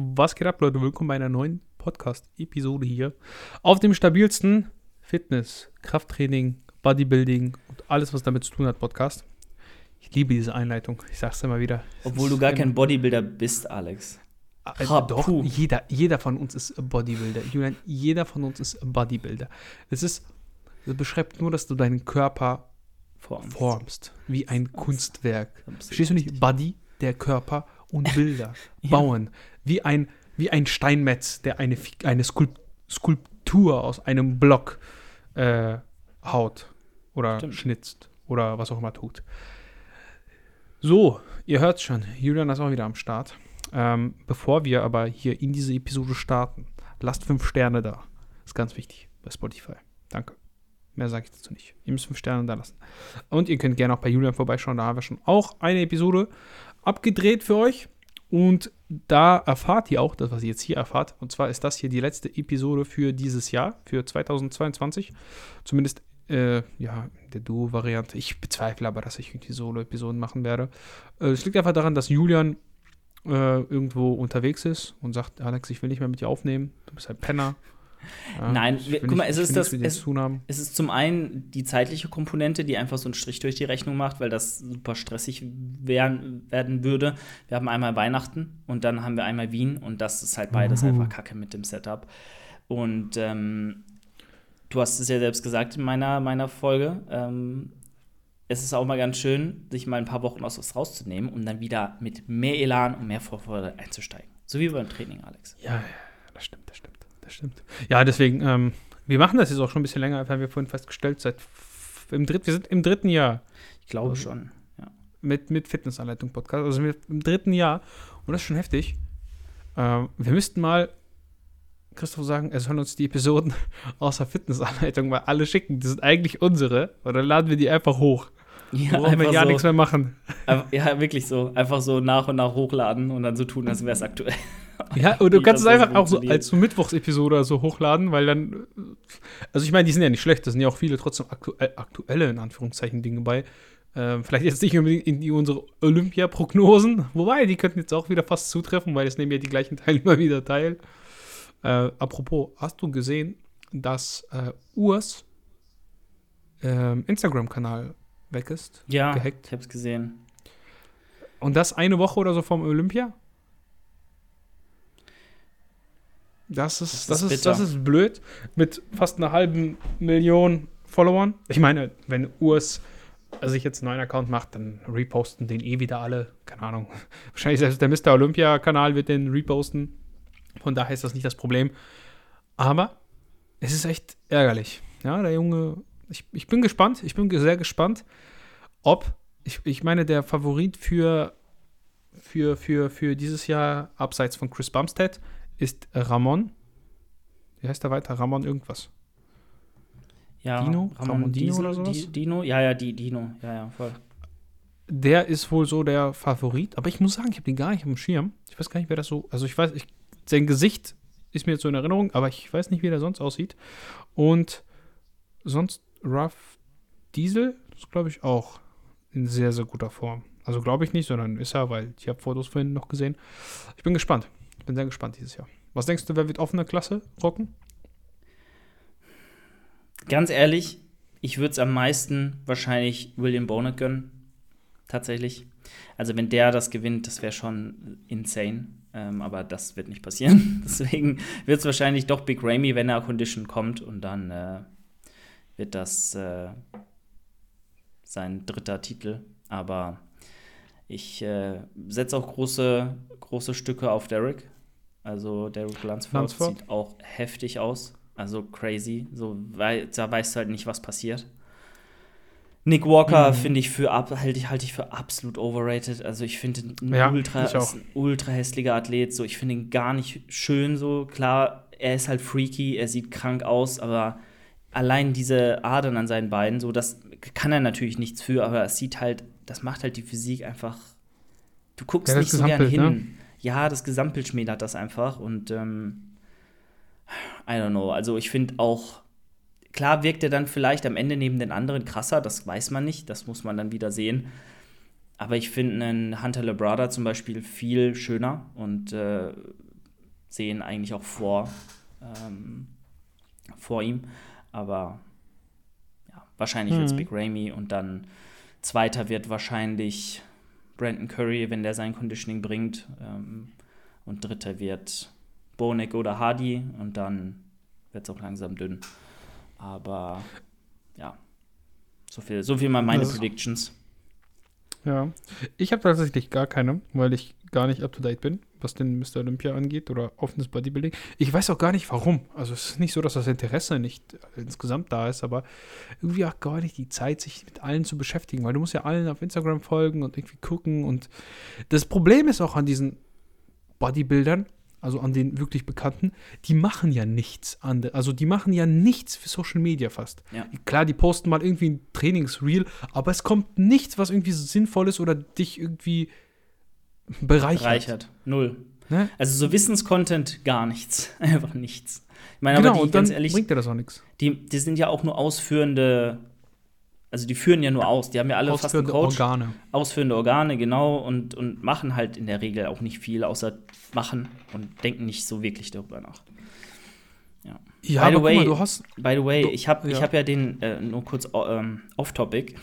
Was geht ab, Leute? Willkommen bei einer neuen Podcast-Episode hier. Auf dem stabilsten Fitness, Krafttraining, Bodybuilding und alles, was damit zu tun hat, Podcast. Ich liebe diese Einleitung. Ich sag's immer wieder. Obwohl du gar kein Bodybuilder bist, Alex. Äh, doch, jeder, jeder von uns ist Bodybuilder. Julian, jeder von uns ist Bodybuilder. Es ist, es beschreibt nur, dass du deinen Körper formst, formst wie ein Kunstwerk. Verstehst du nicht? Body, der Körper und Bilder ja. bauen. Wie ein, wie ein Steinmetz, der eine, eine Skulpt Skulptur aus einem Block äh, haut oder Stimmt. schnitzt oder was auch immer tut. So, ihr hört schon, Julian ist auch wieder am Start. Ähm, bevor wir aber hier in diese Episode starten, lasst fünf Sterne da. Ist ganz wichtig bei Spotify. Danke. Mehr sage ich dazu nicht. Ihr müsst fünf Sterne da lassen. Und ihr könnt gerne auch bei Julian vorbeischauen. Da haben wir schon auch eine Episode abgedreht für euch. Und da erfahrt ihr auch das, was ihr jetzt hier erfahrt. Und zwar ist das hier die letzte Episode für dieses Jahr, für 2022. Zumindest äh, ja, der Duo-Variante. Ich bezweifle aber, dass ich irgendwie Solo-Episoden machen werde. Äh, es liegt einfach daran, dass Julian äh, irgendwo unterwegs ist und sagt, Alex, ich will nicht mehr mit dir aufnehmen, du bist ein Penner. Ja, Nein, wir, guck mal, es ist das, es, es, ist zum einen die zeitliche Komponente, die einfach so einen Strich durch die Rechnung macht, weil das super stressig werden, werden würde. Wir haben einmal Weihnachten und dann haben wir einmal Wien und das ist halt beides uh. einfach Kacke mit dem Setup. Und ähm, du hast es ja selbst gesagt in meiner, meiner Folge. Ähm, es ist auch mal ganz schön, sich mal ein paar Wochen aus was rauszunehmen und dann wieder mit mehr Elan und mehr Vorfreude einzusteigen. So wie beim Training, Alex. Ja, das stimmt, das stimmt das stimmt. Ja, deswegen, ähm, wir machen das jetzt auch schon ein bisschen länger, haben wir vorhin festgestellt, seit im dritt, wir sind im dritten Jahr. Ich glaube also, schon, ja. Mit, mit Fitnessanleitung Podcast, also im dritten Jahr und das ist schon heftig. Ähm, wir müssten mal Christoph sagen, er soll uns die Episoden außer Fitnessanleitung mal alle schicken. Die sind eigentlich unsere. Und dann laden wir die einfach hoch. Ja, brauchen wir ja so, nichts mehr machen. Ja, wirklich so. Einfach so nach und nach hochladen und dann so tun, als wäre es aktuell. Ja, und du kannst es einfach auch so als so Mittwochsepisode so hochladen, weil dann. Also, ich meine, die sind ja nicht schlecht, da sind ja auch viele trotzdem aktuell, aktuelle, in Anführungszeichen, Dinge bei. Ähm, vielleicht jetzt nicht unbedingt in die, unsere Olympia-Prognosen, wobei die könnten jetzt auch wieder fast zutreffen, weil es nehmen ja die gleichen Teilnehmer wieder teil. Äh, apropos, hast du gesehen, dass äh, Urs äh, Instagram-Kanal weg ist? Ja, gehackt? ich hab's gesehen. Und das eine Woche oder so vom Olympia? Das ist, das, ist, das, ist, das ist blöd. Mit fast einer halben Million Followern. Ich meine, wenn Urs sich jetzt einen neuen Account macht, dann reposten den eh wieder alle. Keine Ahnung. Wahrscheinlich selbst der Mr. Olympia-Kanal wird den reposten. Von daher ist das nicht das Problem. Aber es ist echt ärgerlich. Ja, der Junge, ich, ich bin gespannt, ich bin sehr gespannt, ob, ich, ich meine, der Favorit für, für, für, für dieses Jahr, abseits von Chris Bumstead, ist Ramon. Wie heißt der weiter? Ramon irgendwas. Ja, Dino? Ramon, Ramon Dino Diesel, oder sowas? Dino? Ja, ja, die Dino. Ja, ja, voll. Der ist wohl so der Favorit, aber ich muss sagen, ich habe den gar nicht auf dem Schirm. Ich weiß gar nicht, wer das so. Also ich weiß, ich, sein Gesicht ist mir jetzt so in Erinnerung, aber ich weiß nicht, wie der sonst aussieht. Und sonst Rough Diesel ist, glaube ich, auch in sehr, sehr guter Form. Also glaube ich nicht, sondern ist er, weil ich habe Fotos vorhin noch gesehen. Ich bin gespannt bin sehr gespannt dieses Jahr. Was denkst du, wer wird offene Klasse rocken? Ganz ehrlich, ich würde es am meisten wahrscheinlich William Bonet gönnen. Tatsächlich. Also, wenn der das gewinnt, das wäre schon insane. Ähm, aber das wird nicht passieren. Deswegen wird es wahrscheinlich doch Big Ramy, wenn er Condition kommt. Und dann äh, wird das äh, sein dritter Titel. Aber ich äh, setze auch große, große Stücke auf Derek. Also Derek Lunsford, Lunsford sieht auch heftig aus. Also crazy. So, weil, da weißt du halt nicht, was passiert. Nick Walker mhm. finde ich für halte ich, halt ich für absolut overrated. Also ich finde ein ja, ultra ein ultra hässlicher Athlet. So, ich finde ihn gar nicht schön. So klar, er ist halt freaky, er sieht krank aus, aber allein diese Adern an seinen Beinen, so das kann er natürlich nichts für, aber es sieht halt, das macht halt die Physik einfach. Du guckst ja, nicht so gern hin. Ne? ja, das Gesamtbild schmälert das einfach und ähm, I don't know. Also ich finde auch, klar wirkt er dann vielleicht am Ende neben den anderen krasser, das weiß man nicht, das muss man dann wieder sehen. Aber ich finde einen Hunter Lebrada zum Beispiel viel schöner und äh, sehen, eigentlich auch vor, ähm, vor ihm. Aber ja, wahrscheinlich mhm. wird es Big Ramy und dann zweiter wird wahrscheinlich Brandon Curry, wenn der sein Conditioning bringt. Ähm, und dritter wird Bonek oder Hardy und dann wird es auch langsam dünn. Aber ja, so viel, so viel mal meine das Predictions. Ja, ich habe tatsächlich gar keine, weil ich gar nicht up to date bin, was den Mr. Olympia angeht oder offenes Bodybuilding. Ich weiß auch gar nicht warum. Also es ist nicht so, dass das Interesse nicht insgesamt da ist, aber irgendwie auch gar nicht die Zeit, sich mit allen zu beschäftigen, weil du musst ja allen auf Instagram folgen und irgendwie gucken. Und das Problem ist auch an diesen Bodybuildern, also an den wirklich Bekannten, die machen ja nichts anderes. Also die machen ja nichts für Social Media fast. Ja. Klar, die posten mal irgendwie ein Trainingsreel, aber es kommt nichts, was irgendwie sinnvoll ist oder dich irgendwie bereichert. Bereichert. Null. Ne? Also so Wissenscontent gar nichts. Einfach nichts. Ich meine, genau, aber die, und dann ganz ehrlich, bringt dir das auch nichts. Die, die sind ja auch nur ausführende also die führen ja nur aus. Die haben ja alle fast einen Coach. Organe. Ausführende Organe, genau, und, und machen halt in der Regel auch nicht viel, außer machen und denken nicht so wirklich darüber nach. Ja, ja by the way, mal, du hast. By the way, ich habe ja. hab ja den, äh, nur kurz ähm, off-topic.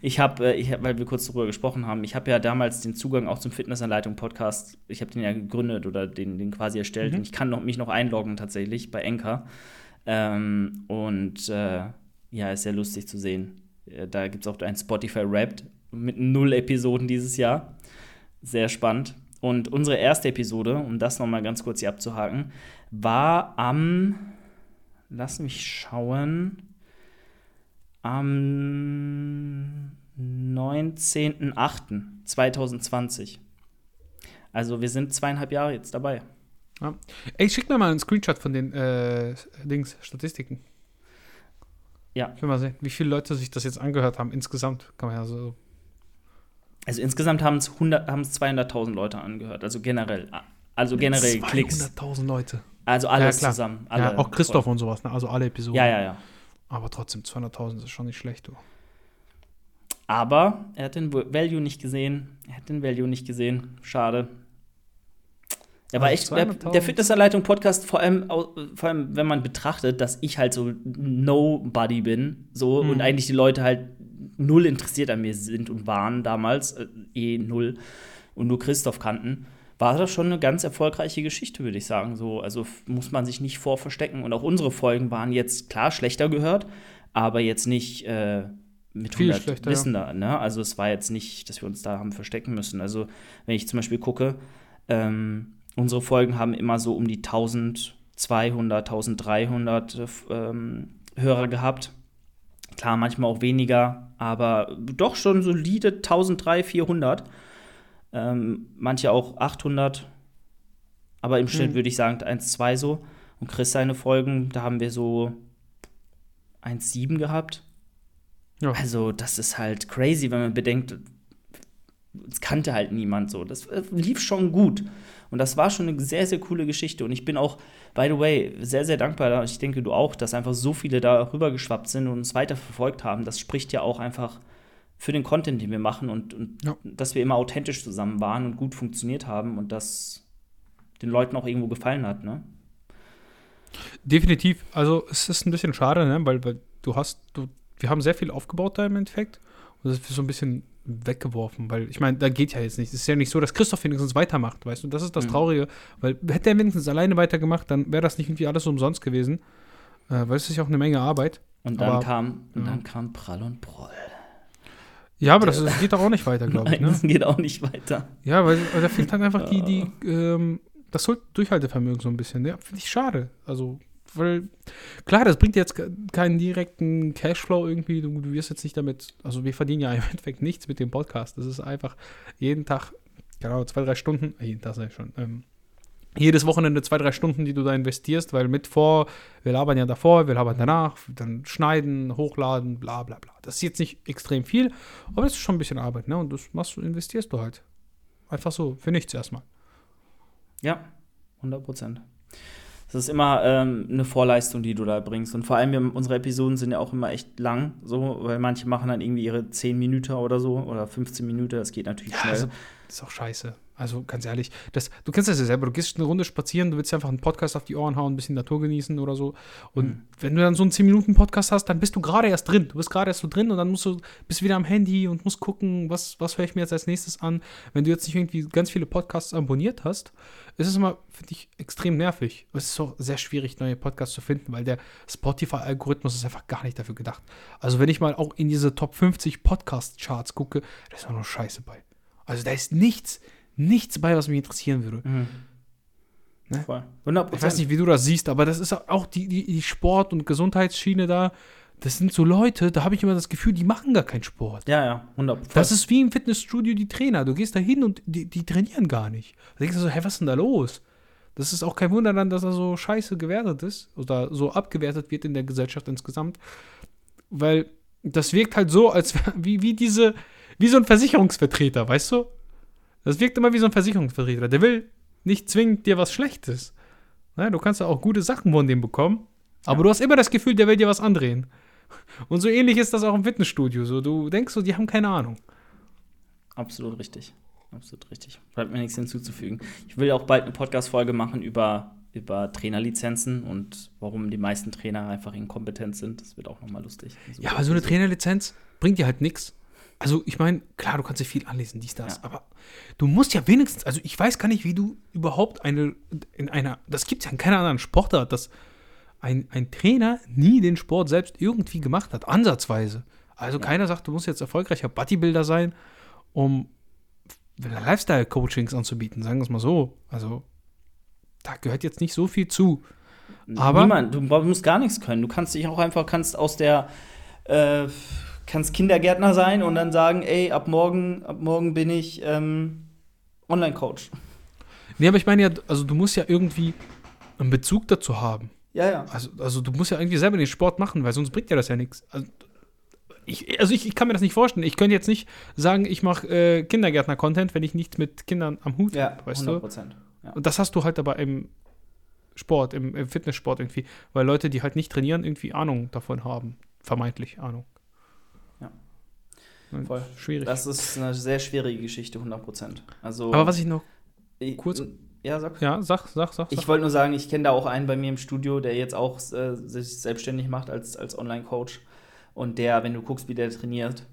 Ich habe, äh, hab, weil wir kurz darüber gesprochen haben, ich habe ja damals den Zugang auch zum Fitnessanleitung-Podcast, ich habe den ja gegründet oder den, den quasi erstellt mhm. und ich kann noch, mich noch einloggen tatsächlich bei Enka. Ähm, und äh, ja, ist sehr lustig zu sehen. Äh, da gibt es auch ein Spotify Wrapped mit null Episoden dieses Jahr. Sehr spannend. Und unsere erste Episode, um das nochmal ganz kurz hier abzuhaken, war am, lass mich schauen, am 19.08.2020. Also wir sind zweieinhalb Jahre jetzt dabei. Ja. Ey, schick mir mal einen Screenshot von den äh, Dings, Statistiken. Ja. Ich will mal sehen, wie viele Leute sich das jetzt angehört haben insgesamt. Kann man ja so. Also insgesamt haben es 200.000 Leute angehört, also generell. Also generell Klicks. 200.000 Leute. Also alles ja, zusammen. Alle ja, auch Christoph voll. und sowas, ne? also alle Episoden. Ja, ja, ja. Aber trotzdem, 200.000 ist schon nicht schlecht, du. Aber er hat den Value nicht gesehen. Er hat den Value nicht gesehen. Schade. Der war echt, der, der Fitnessanleitung-Podcast, vor allem, vor allem, wenn man betrachtet, dass ich halt so Nobody bin, so mhm. und eigentlich die Leute halt null interessiert an mir sind und waren damals, äh, eh null, und nur Christoph kannten, war das schon eine ganz erfolgreiche Geschichte, würde ich sagen. So, also muss man sich nicht vor verstecken. Und auch unsere Folgen waren jetzt klar schlechter gehört, aber jetzt nicht äh, mit Viel 100 Wissender. Ja. Ne? Also es war jetzt nicht, dass wir uns da haben verstecken müssen. Also wenn ich zum Beispiel gucke, ähm, unsere Folgen haben immer so um die 1200, 1300 ähm, Hörer gehabt. Klar, manchmal auch weniger, aber doch schon solide 1300, 400. Ähm, manche auch 800. Aber im Schnitt mhm. würde ich sagen 1,2 so. Und Chris seine Folgen, da haben wir so 1,7 gehabt. Ja. Also, das ist halt crazy, wenn man bedenkt, es kannte halt niemand so. Das äh, lief schon gut. Und das war schon eine sehr, sehr coole Geschichte. Und ich bin auch, by the way, sehr, sehr dankbar, ich denke du auch, dass einfach so viele da rübergeschwappt sind und uns weiter verfolgt haben. Das spricht ja auch einfach für den Content, den wir machen und, und ja. dass wir immer authentisch zusammen waren und gut funktioniert haben und das den Leuten auch irgendwo gefallen hat, ne? Definitiv. Also es ist ein bisschen schade, ne? weil, weil du hast, du, wir haben sehr viel aufgebaut da im Endeffekt. Und das ist so ein bisschen weggeworfen, weil ich meine, da geht ja jetzt nicht. Es ist ja nicht so, dass Christoph wenigstens weitermacht, weißt du? Das ist das mhm. Traurige, weil hätte er wenigstens alleine weitergemacht, dann wäre das nicht irgendwie alles umsonst gewesen, äh, weil es ist ja auch eine Menge Arbeit. Und dann aber, kam und ja. dann kam Prall und Proll. Ja, aber das, das geht doch auch nicht weiter, glaube ich. Ne? Das geht auch nicht weiter. Ja, weil, weil da fehlt halt einfach die, die ähm, das Durchhaltevermögen so ein bisschen. Ja, finde ich schade. Also weil klar, das bringt jetzt keinen direkten Cashflow irgendwie. Du, du, wirst jetzt nicht damit, also wir verdienen ja im Endeffekt nichts mit dem Podcast. Das ist einfach jeden Tag, genau, zwei, drei Stunden, äh, jeden Tag sei schon, ähm, jedes Wochenende zwei, drei Stunden, die du da investierst, weil mit vor, wir labern ja davor, wir labern danach, dann schneiden, hochladen, bla bla bla. Das ist jetzt nicht extrem viel, aber das ist schon ein bisschen Arbeit, ne? Und das machst du, investierst du halt. Einfach so, für nichts erstmal. Ja, 100 Prozent. Es ist immer ähm, eine Vorleistung, die du da bringst. Und vor allem, wir, unsere Episoden sind ja auch immer echt lang, so, weil manche machen dann irgendwie ihre 10 Minuten oder so oder 15 Minuten. Das geht natürlich ja, schnell. Also, das ist auch scheiße. Also ganz ehrlich, das, du kennst das ja selber, du gehst eine Runde spazieren, du willst einfach einen Podcast auf die Ohren hauen, ein bisschen Natur genießen oder so. Und mhm. wenn du dann so einen 10-Minuten-Podcast hast, dann bist du gerade erst drin. Du bist gerade erst so drin und dann musst du, bist wieder am Handy und musst gucken, was, was höre ich mir jetzt als nächstes an. Wenn du jetzt nicht irgendwie ganz viele Podcasts abonniert hast, ist es immer, finde ich, extrem nervig. Es ist auch sehr schwierig, neue Podcasts zu finden, weil der Spotify-Algorithmus ist einfach gar nicht dafür gedacht. Also wenn ich mal auch in diese Top 50 Podcast-Charts gucke, da ist auch nur Scheiße bei. Also da ist nichts, nichts bei, was mich interessieren würde. Mhm. Ne? Voll. 100%. Ich weiß nicht, wie du das siehst, aber das ist auch die, die, die Sport- und Gesundheitsschiene da. Das sind so Leute, da habe ich immer das Gefühl, die machen gar keinen Sport. Ja, ja, 100%. Das ist wie im Fitnessstudio die Trainer. Du gehst da hin und die, die trainieren gar nicht. Da denkst du so, hä, was ist denn da los? Das ist auch kein Wunder dann, dass er so scheiße gewertet ist oder so abgewertet wird in der Gesellschaft insgesamt. Weil das wirkt halt so, als wie, wie diese, wie so ein Versicherungsvertreter, weißt du? Das wirkt immer wie so ein Versicherungsvertreter. Der will nicht zwingend dir was Schlechtes. Na, du kannst ja auch gute Sachen von dem bekommen, aber ja. du hast immer das Gefühl, der will dir was andrehen. Und so ähnlich ist das auch im Fitnessstudio. So, du denkst so, die haben keine Ahnung. Absolut richtig. Absolut richtig. Bleibt mir nichts hinzuzufügen. Ich will auch bald eine Podcast-Folge machen über, über Trainerlizenzen und warum die meisten Trainer einfach inkompetent sind. Das wird auch nochmal lustig. ja, aber so eine Trainerlizenz bringt dir halt nichts. Also, ich meine, klar, du kannst dir viel anlesen, dies, das, ja. aber du musst ja wenigstens, also ich weiß gar nicht, wie du überhaupt eine, in einer, das gibt es ja in keiner anderen Sportart, dass ein, ein Trainer nie den Sport selbst irgendwie gemacht hat, ansatzweise. Also ja. keiner sagt, du musst jetzt erfolgreicher Bodybuilder sein, um Lifestyle-Coachings anzubieten, sagen wir es mal so. Also, da gehört jetzt nicht so viel zu. Aber Niemand, du musst gar nichts können. Du kannst dich auch einfach, kannst aus der äh, kannst Kindergärtner sein und dann sagen, ey, ab morgen, ab morgen bin ich ähm, Online-Coach. Nee, aber ich meine ja, also du musst ja irgendwie einen Bezug dazu haben. Ja, ja. Also, also du musst ja irgendwie selber den Sport machen, weil sonst bringt dir das ja nichts. Also ich, also ich, ich kann mir das nicht vorstellen. Ich könnte jetzt nicht sagen, ich mache äh, Kindergärtner-Content, wenn ich nichts mit Kindern am Hut ja, habe, weißt 100%, du? Ja. Und das hast du halt aber im Sport, im, im Fitnesssport irgendwie, weil Leute, die halt nicht trainieren, irgendwie Ahnung davon haben. Vermeintlich Ahnung. Voll. Schwierig. Das ist eine sehr schwierige Geschichte, 100% Also, Aber was ich noch kurz. Ja, sag. Ja, sag, sag, sag. Ich wollte nur sagen, ich kenne da auch einen bei mir im Studio, der jetzt auch äh, sich selbstständig macht als, als Online-Coach. Und der, wenn du guckst, wie der trainiert,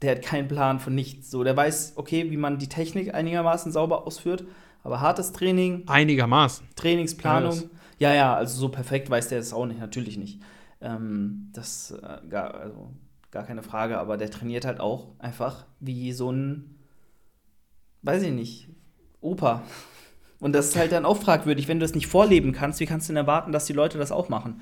der hat keinen Plan von nichts. So, der weiß, okay, wie man die Technik einigermaßen sauber ausführt, aber hartes Training. Einigermaßen. Trainingsplanung. Ja, ja, ja also so perfekt weiß der es auch nicht, natürlich nicht. Ähm, das, äh, also gar keine Frage, aber der trainiert halt auch einfach wie so ein, weiß ich nicht, Opa. Und das ist halt dann auch fragwürdig, wenn du das nicht vorleben kannst, wie kannst du denn erwarten, dass die Leute das auch machen?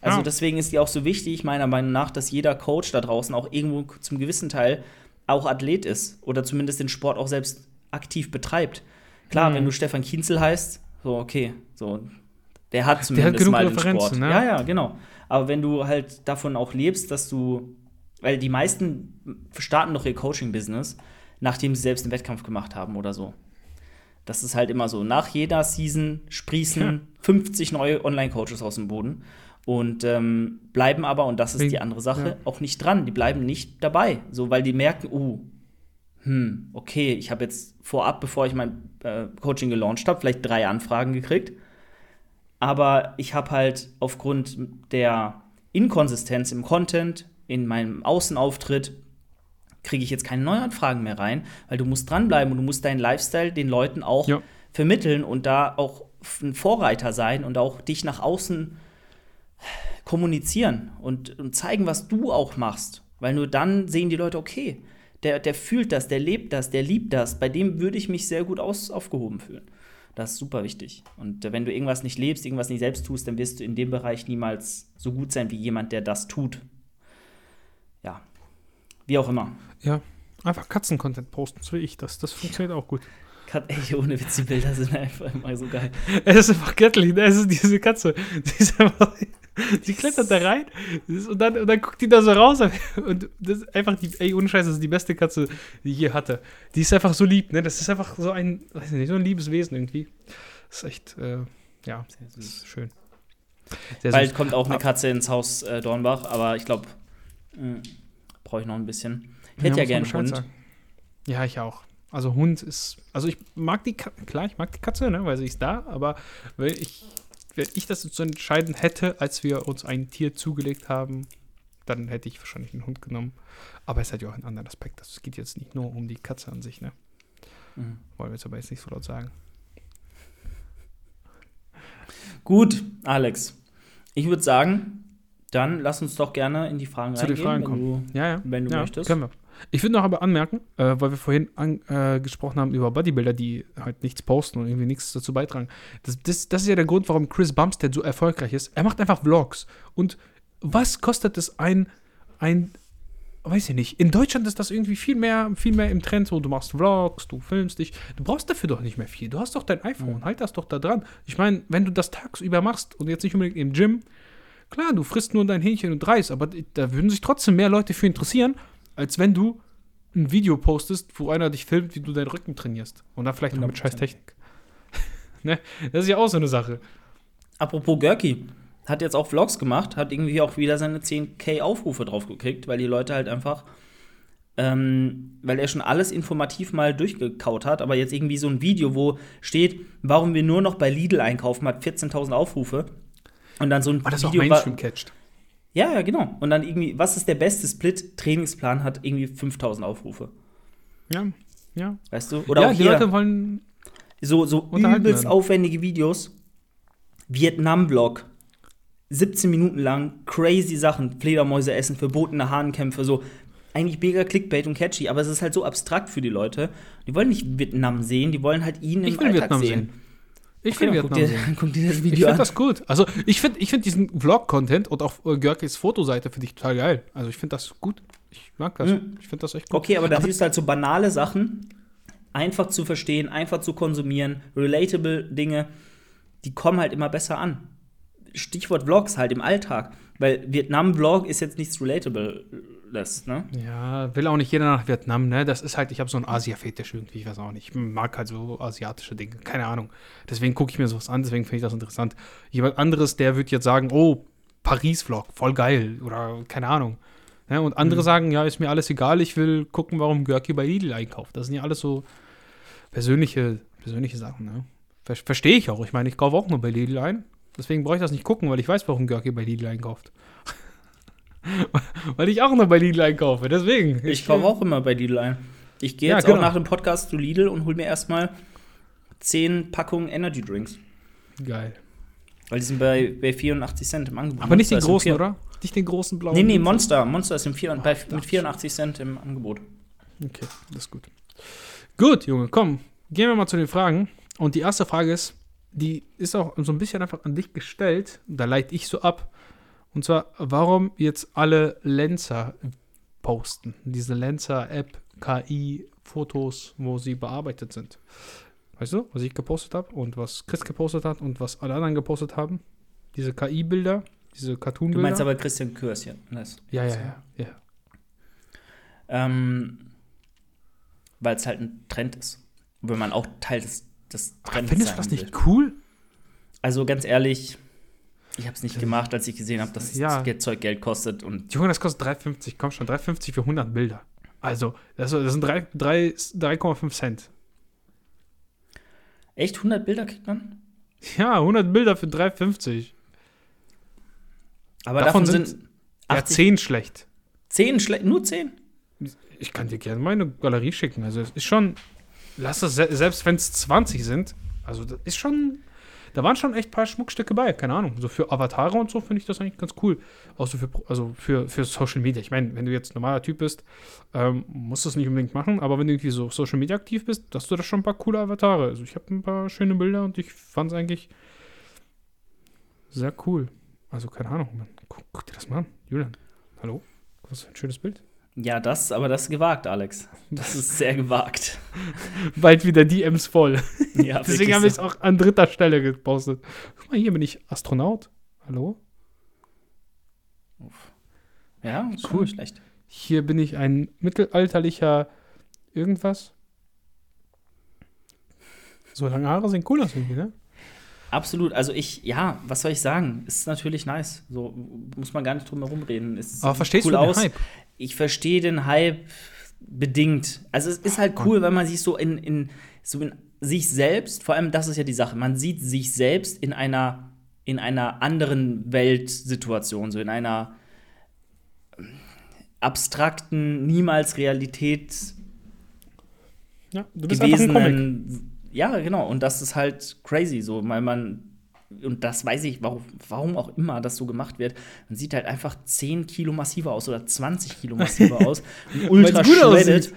Also ja. deswegen ist die auch so wichtig, meiner Meinung nach, dass jeder Coach da draußen auch irgendwo zum gewissen Teil auch Athlet ist oder zumindest den Sport auch selbst aktiv betreibt. Klar, mhm. wenn du Stefan Kienzel heißt, so okay, so der hat zumindest der hat mal den Sport. Ne? Ja, ja, genau. Aber wenn du halt davon auch lebst, dass du weil die meisten starten doch ihr Coaching-Business, nachdem sie selbst einen Wettkampf gemacht haben oder so. Das ist halt immer so. Nach jeder Season sprießen ja. 50 neue Online-Coaches aus dem Boden und ähm, bleiben aber, und das ist die andere Sache, ja. auch nicht dran. Die bleiben nicht dabei. So, weil die merken, uh, hm, okay, ich habe jetzt vorab, bevor ich mein äh, Coaching gelauncht habe, vielleicht drei Anfragen gekriegt. Aber ich habe halt aufgrund der Inkonsistenz im Content, in meinem Außenauftritt kriege ich jetzt keine Neuanfragen mehr rein, weil du musst dranbleiben und du musst deinen Lifestyle den Leuten auch ja. vermitteln und da auch ein Vorreiter sein und auch dich nach außen kommunizieren und, und zeigen, was du auch machst. Weil nur dann sehen die Leute, okay, der, der fühlt das, der lebt das, der liebt das, bei dem würde ich mich sehr gut aus, aufgehoben fühlen. Das ist super wichtig. Und wenn du irgendwas nicht lebst, irgendwas nicht selbst tust, dann wirst du in dem Bereich niemals so gut sein wie jemand, der das tut wie auch immer. Ja, einfach Katzen-Content posten, so wie ich das. Das funktioniert auch gut. Ey, ohne Witz, die Bilder sind einfach immer so geil. Es ist einfach göttlich, ne? Es ist diese Katze. Die ist einfach. Die klettert da rein und dann, und dann guckt die da so raus. Und das ist einfach die, ey, ohne Scheiß, das ist die beste Katze, die ich je hatte. Die ist einfach so lieb, ne? Das ist einfach so ein, weiß nicht, so ein liebes Wesen irgendwie. Das ist echt, äh, ja, das ist schön. Sehr Bald süß. kommt auch eine Katze ins Haus äh, Dornbach, aber ich glaube, Mhm. Brauche ich noch ein bisschen. Ich hätte ja, ja gerne einen Hund. Sagen. Ja, ich auch. Also Hund ist, also ich mag die Katze, klar, ich mag die Katze, ne, weil sie ist da, aber wenn ich, wenn ich das zu entscheiden hätte, als wir uns ein Tier zugelegt haben, dann hätte ich wahrscheinlich einen Hund genommen. Aber es hat ja auch einen anderen Aspekt. Es geht jetzt nicht nur um die Katze an sich, ne? Mhm. Wollen wir jetzt aber jetzt nicht so laut sagen. Gut, Alex. Ich würde sagen, dann lass uns doch gerne in die Fragen Zu reingehen, den Fragen kommen. Du, ja, ja. Wenn du ja, möchtest. Können wir. Ich würde noch aber anmerken, äh, weil wir vorhin an, äh, gesprochen haben über Bodybuilder, die halt nichts posten und irgendwie nichts dazu beitragen. Das, das, das ist ja der Grund, warum Chris Bumstead so erfolgreich ist. Er macht einfach Vlogs. Und was kostet es ein, ein, weiß ich nicht, in Deutschland ist das irgendwie viel mehr, viel mehr im Trend, so du machst Vlogs, du filmst dich. Du brauchst dafür doch nicht mehr viel. Du hast doch dein iPhone, mhm. halt das doch da dran. Ich meine, wenn du das tagsüber machst und jetzt nicht unbedingt im Gym, klar, du frisst nur dein Hähnchen und Reis, aber da würden sich trotzdem mehr Leute für interessieren als wenn du ein Video postest, wo einer dich filmt, wie du deinen Rücken trainierst. Und dann vielleicht noch mit scheiß Technik. ne? Das ist ja auch so eine Sache. Apropos Görki, hat jetzt auch Vlogs gemacht, hat irgendwie auch wieder seine 10k Aufrufe drauf gekriegt, weil die Leute halt einfach, ähm, weil er schon alles informativ mal durchgekaut hat, aber jetzt irgendwie so ein Video, wo steht, warum wir nur noch bei Lidl einkaufen, hat 14.000 Aufrufe. Und dann so ein war das Video. Auch Mainstream catcht. Ja, ja, genau. Und dann irgendwie, was ist der beste Split? Trainingsplan hat irgendwie 5000 Aufrufe. Ja, ja. Weißt du? Oder ja, auch die Leute wollen so, so übelst aufwendige Videos. Vietnam-Vlog. 17 Minuten lang, crazy Sachen. Fledermäuse essen, verbotene Hahnkämpfe, so. Eigentlich mega Clickbait und catchy, aber es ist halt so abstrakt für die Leute. Die wollen nicht Vietnam sehen, die wollen halt ihn im ich will Alltag Vietnam sehen. sehen. Ich okay, finde guck dir, guck dir das Video ich an. finde das gut. Also ich finde ich find diesen Vlog-Content und auch äh, Görkis Fotoseite finde ich total geil. Also ich finde das gut. Ich mag das. Mhm. Ich finde das echt gut. Okay, aber da siehst du halt so banale Sachen, einfach zu verstehen, einfach zu konsumieren, relatable Dinge, die kommen halt immer besser an. Stichwort Vlogs halt im Alltag. Weil Vietnam-Vlog ist jetzt nichts relatable lässt, ne? Ja, will auch nicht jeder nach Vietnam, ne? Das ist halt, ich habe so einen Asia-Fetisch irgendwie, ich weiß auch nicht. Ich mag halt so asiatische Dinge, keine Ahnung. Deswegen gucke ich mir sowas an, deswegen finde ich das interessant. Jemand anderes, der wird jetzt sagen, oh, Paris-Vlog, voll geil oder keine Ahnung. Ja, und andere mhm. sagen, ja, ist mir alles egal, ich will gucken, warum Görki bei Lidl einkauft. Das sind ja alles so persönliche, persönliche Sachen, ne? Ver Verstehe ich auch. Ich meine, ich kaufe auch nur bei Lidl ein. Deswegen brauche ich das nicht gucken, weil ich weiß, warum Görki bei Lidl einkauft. Weil ich auch noch bei Lidl einkaufe, deswegen. Ich, kaufe auch immer bei Lidl ein. Ich gehe jetzt ja, genau. auch nach dem Podcast zu Lidl und hole mir erstmal 10 Packungen Energy Drinks. Geil. Weil die sind bei, bei 84 Cent im Angebot. Aber nicht den großen, oder? Nicht den großen blauen. Nee, nee, Monster. Monster ist im vier, bei, mit 84 Cent im Angebot. Okay, das ist gut. Gut, Junge, komm. Gehen wir mal zu den Fragen. Und die erste Frage ist, die ist auch so ein bisschen einfach an dich gestellt. Da leite ich so ab. Und zwar, warum jetzt alle Lenzer posten? Diese Lenzer-App, KI-Fotos, wo sie bearbeitet sind. Weißt du, was ich gepostet habe und was Chris gepostet hat und was alle anderen gepostet haben? Diese KI-Bilder, diese Cartoon-Bilder. Du meinst aber Christian Kürschen. Das, ja, ja, ja, ja. Ähm, Weil es halt ein Trend ist. Wenn man auch Teil des, des Trends Findest du das nicht will. cool? Also ganz ehrlich, ich habe es nicht gemacht, als ich gesehen habe, dass ja. das Zeug Geld kostet. Und Junge, das kostet 3,50. Komm schon, 3,50 für 100 Bilder. Also, das, das sind 3,5 Cent. Echt? 100 Bilder kriegt man? Ja, 100 Bilder für 3,50. Aber davon, davon sind, ja 10 schlecht. 10 schlecht? Nur 10? Ich kann dir gerne meine Galerie schicken. Also, es ist schon. Lass es, selbst wenn es 20 sind, also, das ist schon da waren schon echt ein paar Schmuckstücke bei, keine Ahnung. So für Avatare und so finde ich das eigentlich ganz cool. Auch so für, also für, für Social Media. Ich meine, wenn du jetzt normaler Typ bist, ähm, musst du es nicht unbedingt machen, aber wenn du irgendwie so Social Media aktiv bist, hast du da schon ein paar coole Avatare. Also ich habe ein paar schöne Bilder und ich fand es eigentlich sehr cool. Also keine Ahnung, man. Guck, guck dir das mal an. Julian, hallo? Was für ein schönes Bild. Ja, das, aber das ist gewagt, Alex. Das ist sehr gewagt. Bald wieder DMs voll. Ja, Deswegen habe ich es auch an dritter Stelle gepostet. Guck mal, hier bin ich Astronaut. Hallo? Uff. Ja, cool. Schlecht. Hier bin ich ein mittelalterlicher irgendwas. So lange Haare sehen cool aus irgendwie, ne? Absolut. Also ich, ja, was soll ich sagen? Ist natürlich nice. So muss man gar nicht drum herum reden. Es Aber verstehst cool du den aus. Hype? ich verstehe den Hype bedingt. Also es ist halt cool, weil man sich so in, in, so in sich selbst, vor allem das ist ja die Sache, man sieht sich selbst in einer, in einer anderen Weltsituation, so in einer abstrakten, niemals Realität ja, du bist gewesenen. Ja, genau. Und das ist halt crazy, so, weil man und das weiß ich, warum, warum auch immer das so gemacht wird, man sieht halt einfach 10 Kilo massiver aus oder 20 Kilo massiver aus. ultra shredded.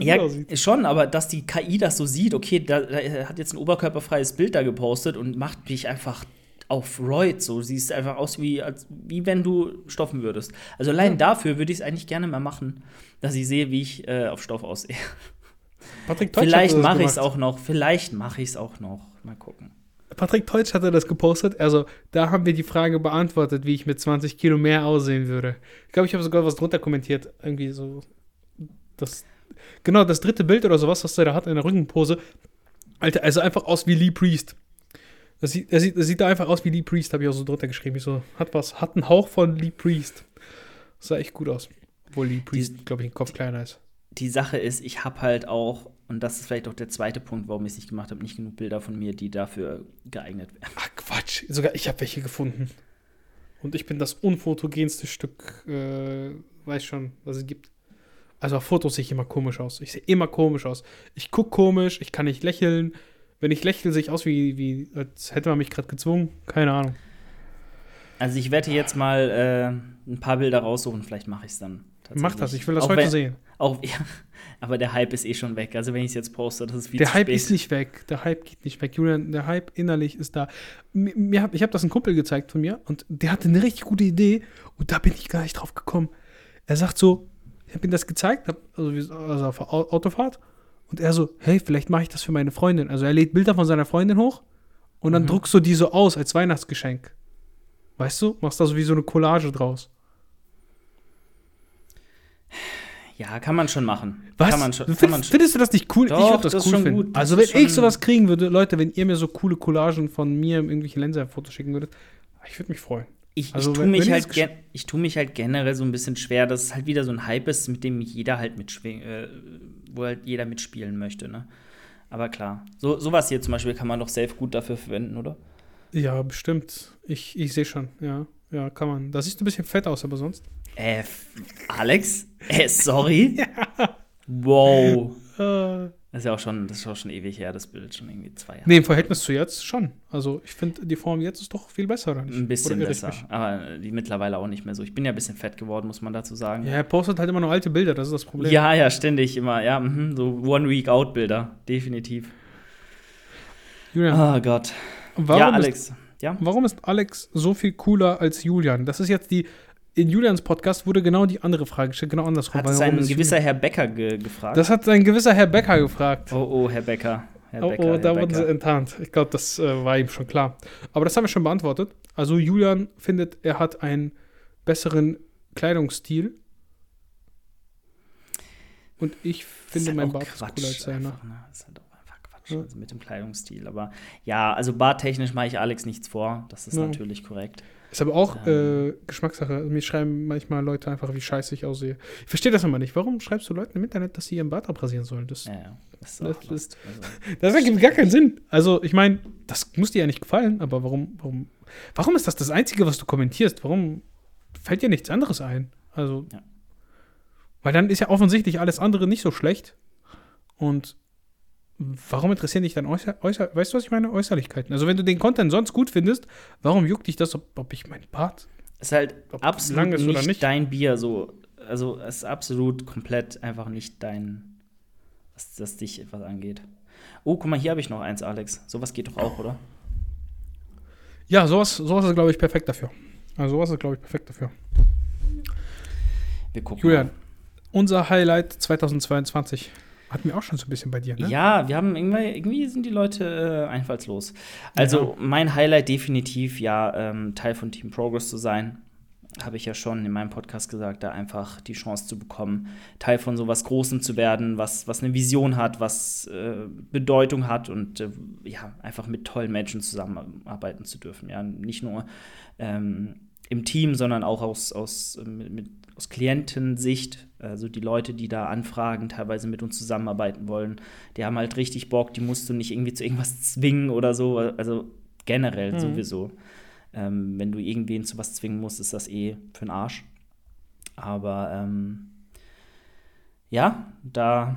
ja, aussieht. schon, aber dass die KI das so sieht, okay, da, da hat jetzt ein oberkörperfreies Bild da gepostet und macht mich einfach auf Royd so. Siehst einfach aus wie, als, wie wenn du stoffen würdest. Also allein ja. dafür würde ich es eigentlich gerne mal machen, dass ich sehe, wie ich äh, auf Stoff aussehe. Patrick Teutsch Vielleicht mache ich es auch noch. Vielleicht mache ich es auch noch. Mal gucken. Patrick Teutsch hatte das gepostet. Also, da haben wir die Frage beantwortet, wie ich mit 20 Kilo mehr aussehen würde. Ich glaube, ich habe sogar was drunter kommentiert. Irgendwie so. Das, genau, das dritte Bild oder sowas, was er da hat in der Rückenpose. Alter, also einfach aus wie Lee Priest. Das sieht, das sieht, das sieht da einfach aus wie Lee Priest, habe ich auch so drunter geschrieben. Ich so, hat was, hat einen Hauch von Lee Priest. Das sah echt gut aus. Obwohl Lee Priest, glaube ich, ein Kopf kleiner ist die Sache ist, ich habe halt auch, und das ist vielleicht auch der zweite Punkt, warum ich es nicht gemacht habe, nicht genug Bilder von mir, die dafür geeignet wären. Ach Quatsch, sogar ich habe welche gefunden. Und ich bin das unfotogenste Stück, äh, weiß schon, was es gibt. Also auf Fotos sehe ich immer komisch aus. Ich sehe immer komisch aus. Ich gucke komisch, ich kann nicht lächeln. Wenn ich lächle, sehe ich aus wie, wie als hätte man mich gerade gezwungen. Keine Ahnung. Also ich werde jetzt mal äh, ein paar Bilder raussuchen, vielleicht mache ich es dann. Mach das, ich will das auch heute wenn, sehen. Auch, ja, aber der Hype ist eh schon weg. Also wenn ich es jetzt poste, das ist viel Der Hype spät. ist nicht weg. Der Hype geht nicht weg. Julian, der Hype innerlich ist da. Mir, ich habe das einem Kumpel gezeigt von mir und der hatte eine richtig gute Idee und da bin ich gar nicht drauf gekommen. Er sagt so, ich habe ihm das gezeigt, also, also auf Autofahrt und er so, hey, vielleicht mache ich das für meine Freundin. Also er lädt Bilder von seiner Freundin hoch und dann mhm. druckst du die so aus als Weihnachtsgeschenk. Weißt du? Machst da so wie so eine Collage draus. Ja, kann man schon machen. Was? Kann man schon, findest, schon. findest du das nicht cool? Doch, ich würde das, das cool finden. Also, wenn ich sowas kriegen würde, Leute, wenn ihr mir so coole Collagen von mir in irgendwelche Lenser-Fotos schicken würdet, ich würde mich freuen. Ich, also, ich tue mich, halt ich tu mich halt generell so ein bisschen schwer, dass es halt wieder so ein Hype ist, mit dem jeder halt mitspielen, äh, wo halt jeder mitspielen möchte, ne? Aber klar, so, sowas hier zum Beispiel kann man doch safe gut dafür verwenden, oder? Ja, bestimmt. Ich, ich sehe schon, ja. Ja, kann man. Da siehst du ein bisschen fett aus, aber sonst. Äh, Alex? Äh, sorry? ja. Wow. Äh. Das ist ja auch schon, das ist auch schon ewig her, das Bild, schon irgendwie zwei Jahre. Nee, im Verhältnis zu jetzt schon. Also ich finde, die Form jetzt ist doch viel besser, oder nicht? Ein bisschen besser, aber die mittlerweile auch nicht mehr so. Ich bin ja ein bisschen fett geworden, muss man dazu sagen. Ja, er postet halt immer noch alte Bilder, das ist das Problem. Ja, ja, ständig immer, ja, mh, so One-Week-Out-Bilder, definitiv. Julian. Oh Gott. Warum ja, Alex. Ist, ja? Warum ist Alex so viel cooler als Julian? Das ist jetzt die in Julians Podcast wurde genau die andere Frage gestellt, genau andersrum. Hat ein gewisser? Herr Becker ge gefragt? Das hat ein gewisser Herr Becker gefragt. Oh, oh, Herr Becker. Herr oh, Becker, oh, da wurden sie enttarnt. Ich glaube, das äh, war ihm schon klar. Aber das haben wir schon beantwortet. Also Julian findet, er hat einen besseren Kleidungsstil. Und ich finde, halt mein Bart ist cooler als seiner. Ne? Das ist halt auch einfach Quatsch, ja. also mit dem Kleidungsstil. Aber ja, also barttechnisch mache ich Alex nichts vor. Das ist ja. natürlich korrekt. Ist aber auch äh, Geschmackssache. Also mir schreiben manchmal Leute einfach, wie scheiße ich aussehe. Ich verstehe das immer nicht. Warum schreibst du Leuten im Internet, dass sie ihren Bart abrasieren sollen? Das, ja. Das, das, das, also. das ergibt gar keinen Sinn. Also, ich meine, das muss dir ja nicht gefallen, aber warum, warum, warum ist das das Einzige, was du kommentierst? Warum fällt dir nichts anderes ein? Also, ja. weil dann ist ja offensichtlich alles andere nicht so schlecht. Und warum interessieren dich dann äußer, äußer, weißt du, was ich meine? Äußerlichkeiten. Also wenn du den Content sonst gut findest, warum juckt dich das, ob, ob ich mein Bart ist halt absolut ist nicht, nicht, dein Bier so. Also es ist absolut komplett einfach nicht dein, was das dich etwas angeht. Oh, guck mal, hier habe ich noch eins, Alex. Sowas geht doch auch, oder? Ja, sowas, sowas ist, glaube ich, perfekt dafür. Also sowas ist, glaube ich, perfekt dafür. Wir gucken. Julian, mal. unser Highlight 2022. Hatten wir auch schon so ein bisschen bei dir, ne? Ja, wir haben irgendwie, irgendwie sind die Leute äh, einfallslos. Also ja. mein Highlight definitiv, ja, ähm, Teil von Team Progress zu sein. Habe ich ja schon in meinem Podcast gesagt, da einfach die Chance zu bekommen, Teil von so was Großem zu werden, was, was eine Vision hat, was äh, Bedeutung hat und äh, ja, einfach mit tollen Menschen zusammenarbeiten zu dürfen. Ja, nicht nur ähm, im Team, sondern auch aus, aus, mit, mit, aus Klientensicht. Also die Leute, die da anfragen, teilweise mit uns zusammenarbeiten wollen, die haben halt richtig Bock, die musst du nicht irgendwie zu irgendwas zwingen oder so. Also generell mhm. sowieso. Ähm, wenn du irgendwen zu was zwingen musst, ist das eh für den Arsch. Aber ähm, ja, da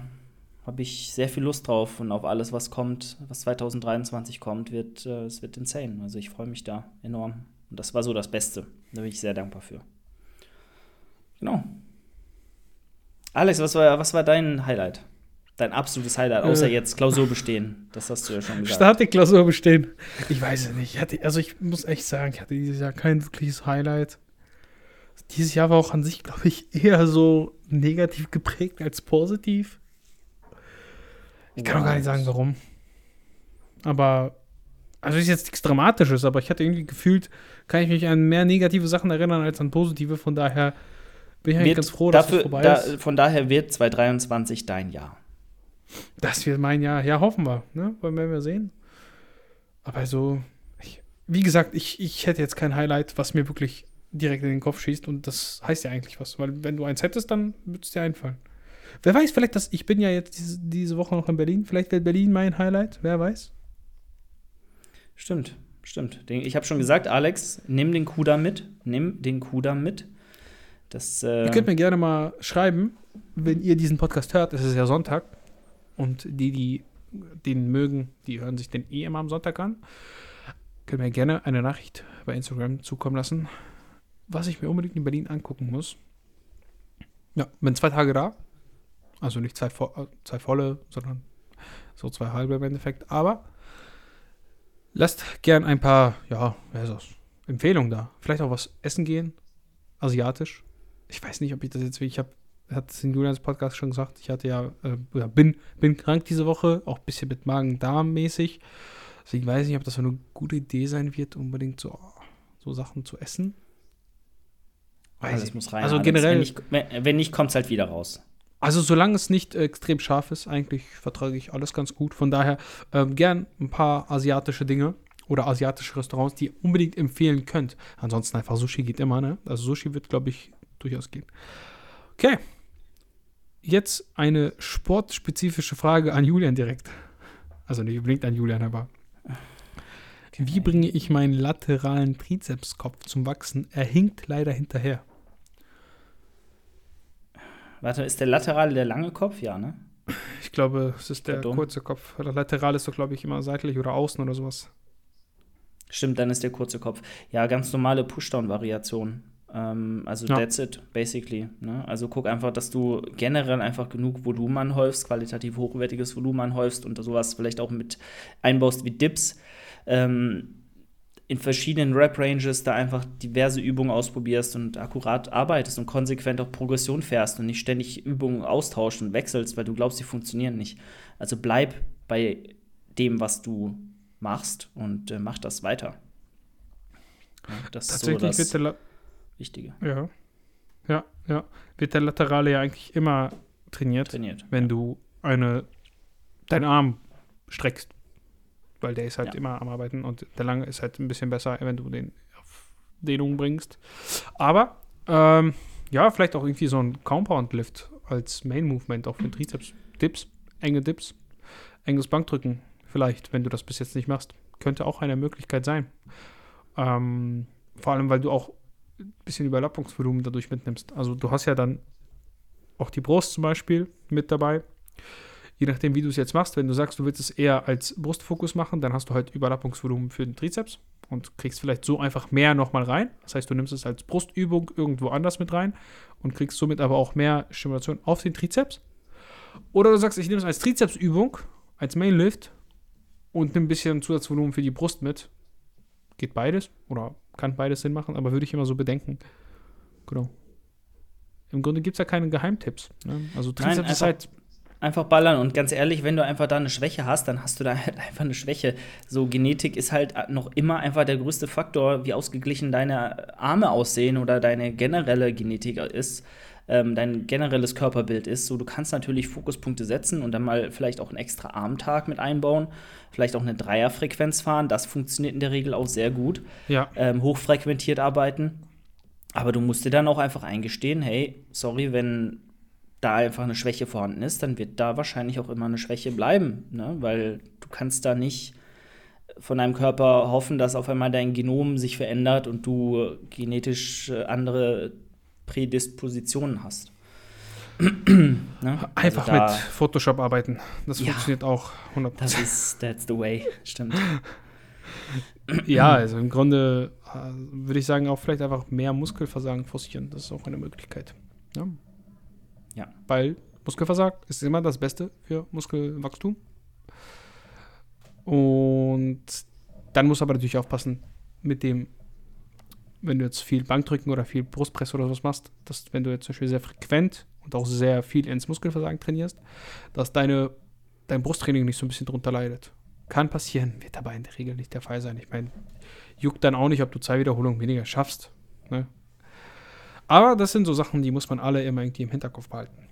habe ich sehr viel Lust drauf und auf alles, was kommt, was 2023 kommt, wird äh, es wird insane. Also ich freue mich da enorm. Und das war so das Beste. Da bin ich sehr dankbar für. Genau. Alex, was war, was war dein Highlight? Dein absolutes Highlight, außer äh, jetzt Klausur bestehen. Das hast du ja schon gesagt. Statik Klausur bestehen. Ich weiß es nicht. Ich hatte, also ich muss echt sagen, ich hatte dieses Jahr kein wirkliches Highlight. Dieses Jahr war auch an sich, glaube ich, eher so negativ geprägt als positiv. Ich kann auch gar nicht sagen, warum. Aber, also ist jetzt nichts Dramatisches, aber ich hatte irgendwie gefühlt, kann ich mich an mehr negative Sachen erinnern als an positive. Von daher bin ich eigentlich ganz froh, dass dafür, es vorbei da, ist. Von daher wird 2023 dein Jahr. Das wird mein Jahr. Ja, hoffen wir. Ne? Wollen wir sehen. Aber so, ich, wie gesagt, ich, ich hätte jetzt kein Highlight, was mir wirklich direkt in den Kopf schießt. Und das heißt ja eigentlich was. Weil wenn du eins hättest, dann würde es dir einfallen. Wer weiß, vielleicht, dass ich bin ja jetzt diese, diese Woche noch in Berlin. Vielleicht wird Berlin mein Highlight. Wer weiß. Stimmt, stimmt. Ich habe schon gesagt, Alex, nimm den Kuda mit. Nimm den Kuda mit. Das, äh ihr könnt mir gerne mal schreiben, wenn ihr diesen Podcast hört. Es ist ja Sonntag. Und die, die den mögen, die hören sich den eh immer am Sonntag an. Können mir gerne eine Nachricht bei Instagram zukommen lassen, was ich mir unbedingt in Berlin angucken muss. Ja, bin zwei Tage da. Also nicht zwei, zwei volle, sondern so zwei halbe im Endeffekt. Aber lasst gern ein paar, ja, wer ist das? Empfehlungen da. Vielleicht auch was essen gehen. Asiatisch. Ich weiß nicht, ob ich das jetzt wie ich habe hat es in Julians Podcast schon gesagt, ich hatte ja, äh, bin, bin krank diese Woche, auch ein bisschen mit Magen-Darm mäßig. Deswegen weiß ich nicht, ob das so eine gute Idee sein wird, unbedingt so, so Sachen zu essen. Weiß also, muss rein. Also Alex. generell. Wenn nicht, wenn nicht kommt es halt wieder raus. Also solange es nicht äh, extrem scharf ist, eigentlich vertrage ich alles ganz gut. Von daher ähm, gern ein paar asiatische Dinge oder asiatische Restaurants, die ihr unbedingt empfehlen könnt. Ansonsten einfach Sushi geht immer, ne? Also Sushi wird, glaube ich, durchaus gehen. Okay. Jetzt eine sportspezifische Frage an Julian direkt. Also nicht unbedingt an Julian, aber. Okay. Wie bringe ich meinen lateralen Trizepskopf zum Wachsen? Er hinkt leider hinterher. Warte, ist der laterale der lange Kopf? Ja, ne? Ich glaube, es ist der Verdammt. kurze Kopf. Der lateral ist doch, glaube ich, immer seitlich oder außen oder sowas. Stimmt, dann ist der kurze Kopf. Ja, ganz normale Pushdown-Variation. Ähm, also ja. that's it, basically. Ne? Also guck einfach, dass du generell einfach genug Volumen anhäufst, qualitativ hochwertiges Volumen anhäufst und sowas vielleicht auch mit einbaust wie Dips. Ähm, in verschiedenen Rap-Ranges da einfach diverse Übungen ausprobierst und akkurat arbeitest und konsequent auch Progression fährst und nicht ständig Übungen austauschst und wechselst, weil du glaubst, sie funktionieren nicht. Also bleib bei dem, was du machst und äh, mach das weiter. Ja, das Tatsächlich ist so das Wichtige. Ja. Ja, ja. Wird der Laterale ja eigentlich immer trainiert, trainiert wenn ja. du eine deinen Arm streckst. Weil der ist halt ja. immer am Arbeiten und der lange ist halt ein bisschen besser, wenn du den auf Dehnung bringst. Aber ähm, ja, vielleicht auch irgendwie so ein Compound-Lift als Main-Movement auch für Trizeps. Dips, enge Dips, enges Bankdrücken vielleicht, wenn du das bis jetzt nicht machst. Könnte auch eine Möglichkeit sein. Ähm, vor allem, weil du auch ein bisschen Überlappungsvolumen dadurch mitnimmst. Also du hast ja dann auch die Brust zum Beispiel mit dabei. Je nachdem, wie du es jetzt machst, wenn du sagst, du willst es eher als Brustfokus machen, dann hast du halt Überlappungsvolumen für den Trizeps und kriegst vielleicht so einfach mehr nochmal rein. Das heißt, du nimmst es als Brustübung irgendwo anders mit rein und kriegst somit aber auch mehr Stimulation auf den Trizeps. Oder du sagst, ich nehme es als Trizepsübung, als Mainlift und nimm ein bisschen Zusatzvolumen für die Brust mit. Geht beides oder kann beides Sinn machen, aber würde ich immer so bedenken. Genau. Im Grunde gibt es ja keine Geheimtipps. Ne? Also Trizeps Nein, ist halt. Einfach ballern und ganz ehrlich, wenn du einfach da eine Schwäche hast, dann hast du da halt einfach eine Schwäche. So, Genetik ist halt noch immer einfach der größte Faktor, wie ausgeglichen deine Arme aussehen oder deine generelle Genetik ist ähm, dein generelles Körperbild ist. So, du kannst natürlich Fokuspunkte setzen und dann mal vielleicht auch einen extra Armtag mit einbauen, vielleicht auch eine Dreierfrequenz fahren. Das funktioniert in der Regel auch sehr gut. Ja. Ähm, hochfrequentiert arbeiten. Aber du musst dir dann auch einfach eingestehen, hey, sorry, wenn da einfach eine Schwäche vorhanden ist, dann wird da wahrscheinlich auch immer eine Schwäche bleiben, ne? weil du kannst da nicht von deinem Körper hoffen, dass auf einmal dein Genom sich verändert und du genetisch äh, andere Prädispositionen hast. ne? Einfach also mit Photoshop arbeiten. Das ja, funktioniert auch 100%. Das ist, that's the way, stimmt. ja, also im Grunde äh, würde ich sagen, auch vielleicht einfach mehr Muskelversagen forcieren. Das ist auch eine Möglichkeit. Ja. Ja. Weil Muskelversagen ist immer das Beste für Muskelwachstum. Und dann muss aber natürlich aufpassen mit dem, wenn du jetzt viel Bankdrücken oder viel Brustpress oder sowas machst, dass wenn du jetzt zum Beispiel sehr frequent und auch sehr viel ins Muskelversagen trainierst, dass deine, dein Brusttraining nicht so ein bisschen drunter leidet. Kann passieren, wird aber in der Regel nicht der Fall sein. Ich meine, juckt dann auch nicht, ob du zwei Wiederholungen weniger schaffst. Ne? Aber das sind so Sachen, die muss man alle immer irgendwie im Hinterkopf behalten.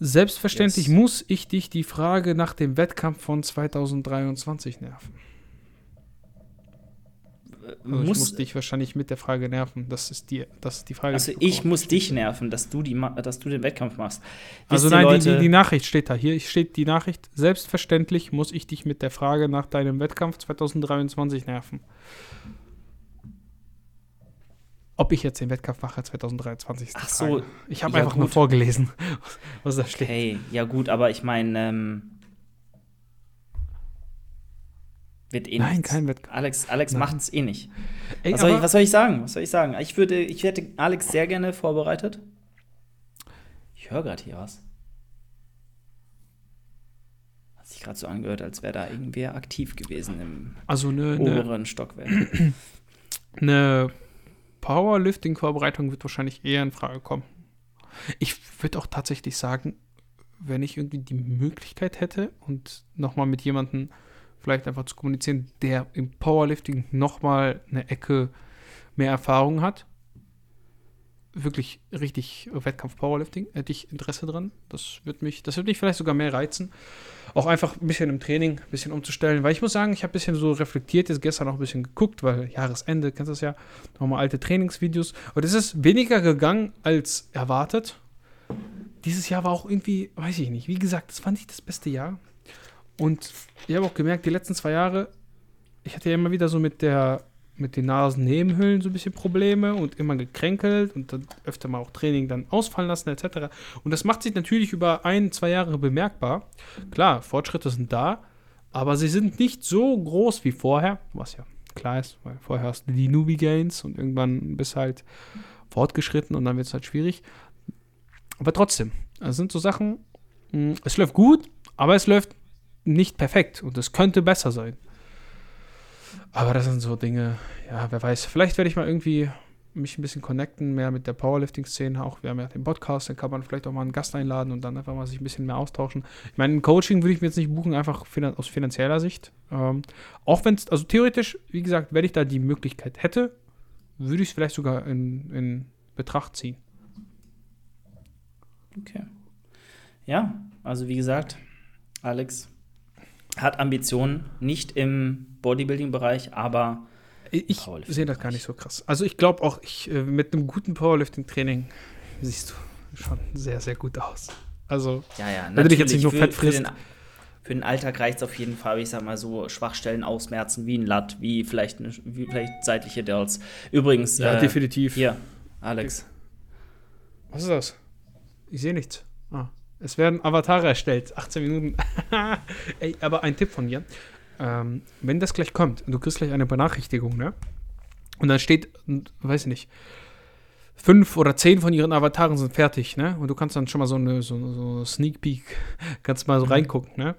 Selbstverständlich yes. muss ich dich die Frage nach dem Wettkampf von 2023 nerven. Also muss, ich muss dich wahrscheinlich mit der Frage nerven. Das ist die, das ist die Frage. Also ich muss dich nerven, dass du, die, dass du den Wettkampf machst. Wisst also nein, Leute, die, die, Nachricht steht da. Hier steht die Nachricht. Selbstverständlich muss ich dich mit der Frage nach deinem Wettkampf 2023 nerven. Ob ich jetzt den Wettkampf mache 2023 Ach so. Ich habe ja, einfach gut. nur vorgelesen, was da steht. Hey, ja gut, aber ich meine, ähm, wird eh Nein, nichts. kein Wettkampf. Alex, Alex macht es eh nicht. Ey, was, soll ich, was, soll ich, sagen? Was soll ich sagen? Ich würde, ich hätte Alex sehr gerne vorbereitet. Ich höre gerade hier was. Hat sich gerade so angehört, als wäre da irgendwer aktiv gewesen im also ne, oberen ne, Stockwerk. Eine Powerlifting-Vorbereitung wird wahrscheinlich eher in Frage kommen. Ich würde auch tatsächlich sagen, wenn ich irgendwie die Möglichkeit hätte und nochmal mit jemandem vielleicht einfach zu kommunizieren, der im Powerlifting nochmal eine Ecke mehr Erfahrung hat, wirklich richtig Wettkampf-Powerlifting, hätte ich Interesse dran. Das wird mich, das wird mich vielleicht sogar mehr reizen. Auch einfach ein bisschen im Training, ein bisschen umzustellen, weil ich muss sagen, ich habe ein bisschen so reflektiert, jetzt gestern auch ein bisschen geguckt, weil Jahresende, kennst du das ja, nochmal alte Trainingsvideos. Und es ist weniger gegangen als erwartet. Dieses Jahr war auch irgendwie, weiß ich nicht, wie gesagt, das fand ich das beste Jahr. Und ich habe auch gemerkt, die letzten zwei Jahre, ich hatte ja immer wieder so mit der mit den Nasennebenhöhlen so ein bisschen Probleme und immer gekränkelt und dann öfter mal auch Training dann ausfallen lassen etc. Und das macht sich natürlich über ein, zwei Jahre bemerkbar. Klar, Fortschritte sind da, aber sie sind nicht so groß wie vorher, was ja klar ist, weil vorher hast du die Newbie Gains und irgendwann bist halt fortgeschritten und dann wird es halt schwierig. Aber trotzdem, es sind so Sachen, hm, es läuft gut, aber es läuft nicht perfekt und es könnte besser sein. Aber das sind so Dinge, ja, wer weiß. Vielleicht werde ich mal irgendwie mich ein bisschen connecten, mehr mit der Powerlifting-Szene auch. Wir haben ja den Podcast, dann kann man vielleicht auch mal einen Gast einladen und dann einfach mal sich ein bisschen mehr austauschen. Ich meine, ein Coaching würde ich mir jetzt nicht buchen, einfach aus finanzieller Sicht. Ähm, auch wenn es, also theoretisch, wie gesagt, wenn ich da die Möglichkeit hätte, würde ich es vielleicht sogar in, in Betracht ziehen. Okay. Ja, also wie gesagt, Alex hat Ambitionen, nicht im Bodybuilding-Bereich, aber ich sehe das gar nicht so krass. Also ich glaube auch, ich, äh, mit einem guten Powerlifting-Training siehst du schon sehr, sehr gut aus. Also, ja, ja, wenn du dich jetzt nicht nur fett frisst. Für den, für den Alltag reicht es auf jeden Fall, ich sag mal so, Schwachstellen ausmerzen, wie ein Latt, wie vielleicht, eine, wie vielleicht seitliche Delts. Übrigens, ja, äh, definitiv. Hier, Alex. Was ist das? Ich sehe nichts. Ah. Es werden Avatare erstellt. 18 Minuten. Ey, aber ein Tipp von mir. Ähm, wenn das gleich kommt und du kriegst gleich eine Benachrichtigung, ne? Und dann steht, weiß ich nicht, fünf oder zehn von ihren Avataren sind fertig, ne? Und du kannst dann schon mal so eine so, so Sneak Peek, kannst mal so mhm. reingucken, ne?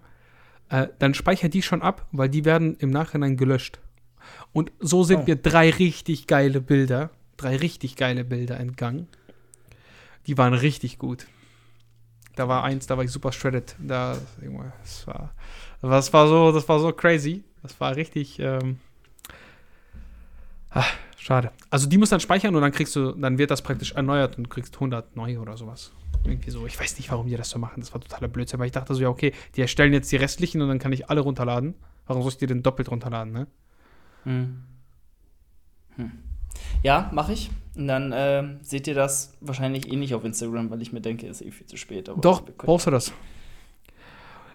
Äh, dann speicher die schon ab, weil die werden im Nachhinein gelöscht. Und so sind oh. mir drei richtig geile Bilder, drei richtig geile Bilder entgangen. Die waren richtig gut. Da war eins, da war ich super shredded. Da, das war, das war so, das war so crazy. Das war richtig. Ähm, ach, schade. Also die muss dann speichern und dann kriegst du, dann wird das praktisch erneuert und du kriegst 100 neue oder sowas. Irgendwie so. Ich weiß nicht, warum die das so machen. Das war totaler Blödsinn. Aber ich dachte so, ja, okay, die erstellen jetzt die restlichen und dann kann ich alle runterladen. Warum soll ich die denn doppelt runterladen, ne? Hm. Hm. Ja, mache ich. Und dann äh, seht ihr das wahrscheinlich eh nicht auf Instagram, weil ich mir denke, ist eh viel zu spät. Doch, brauchst du das.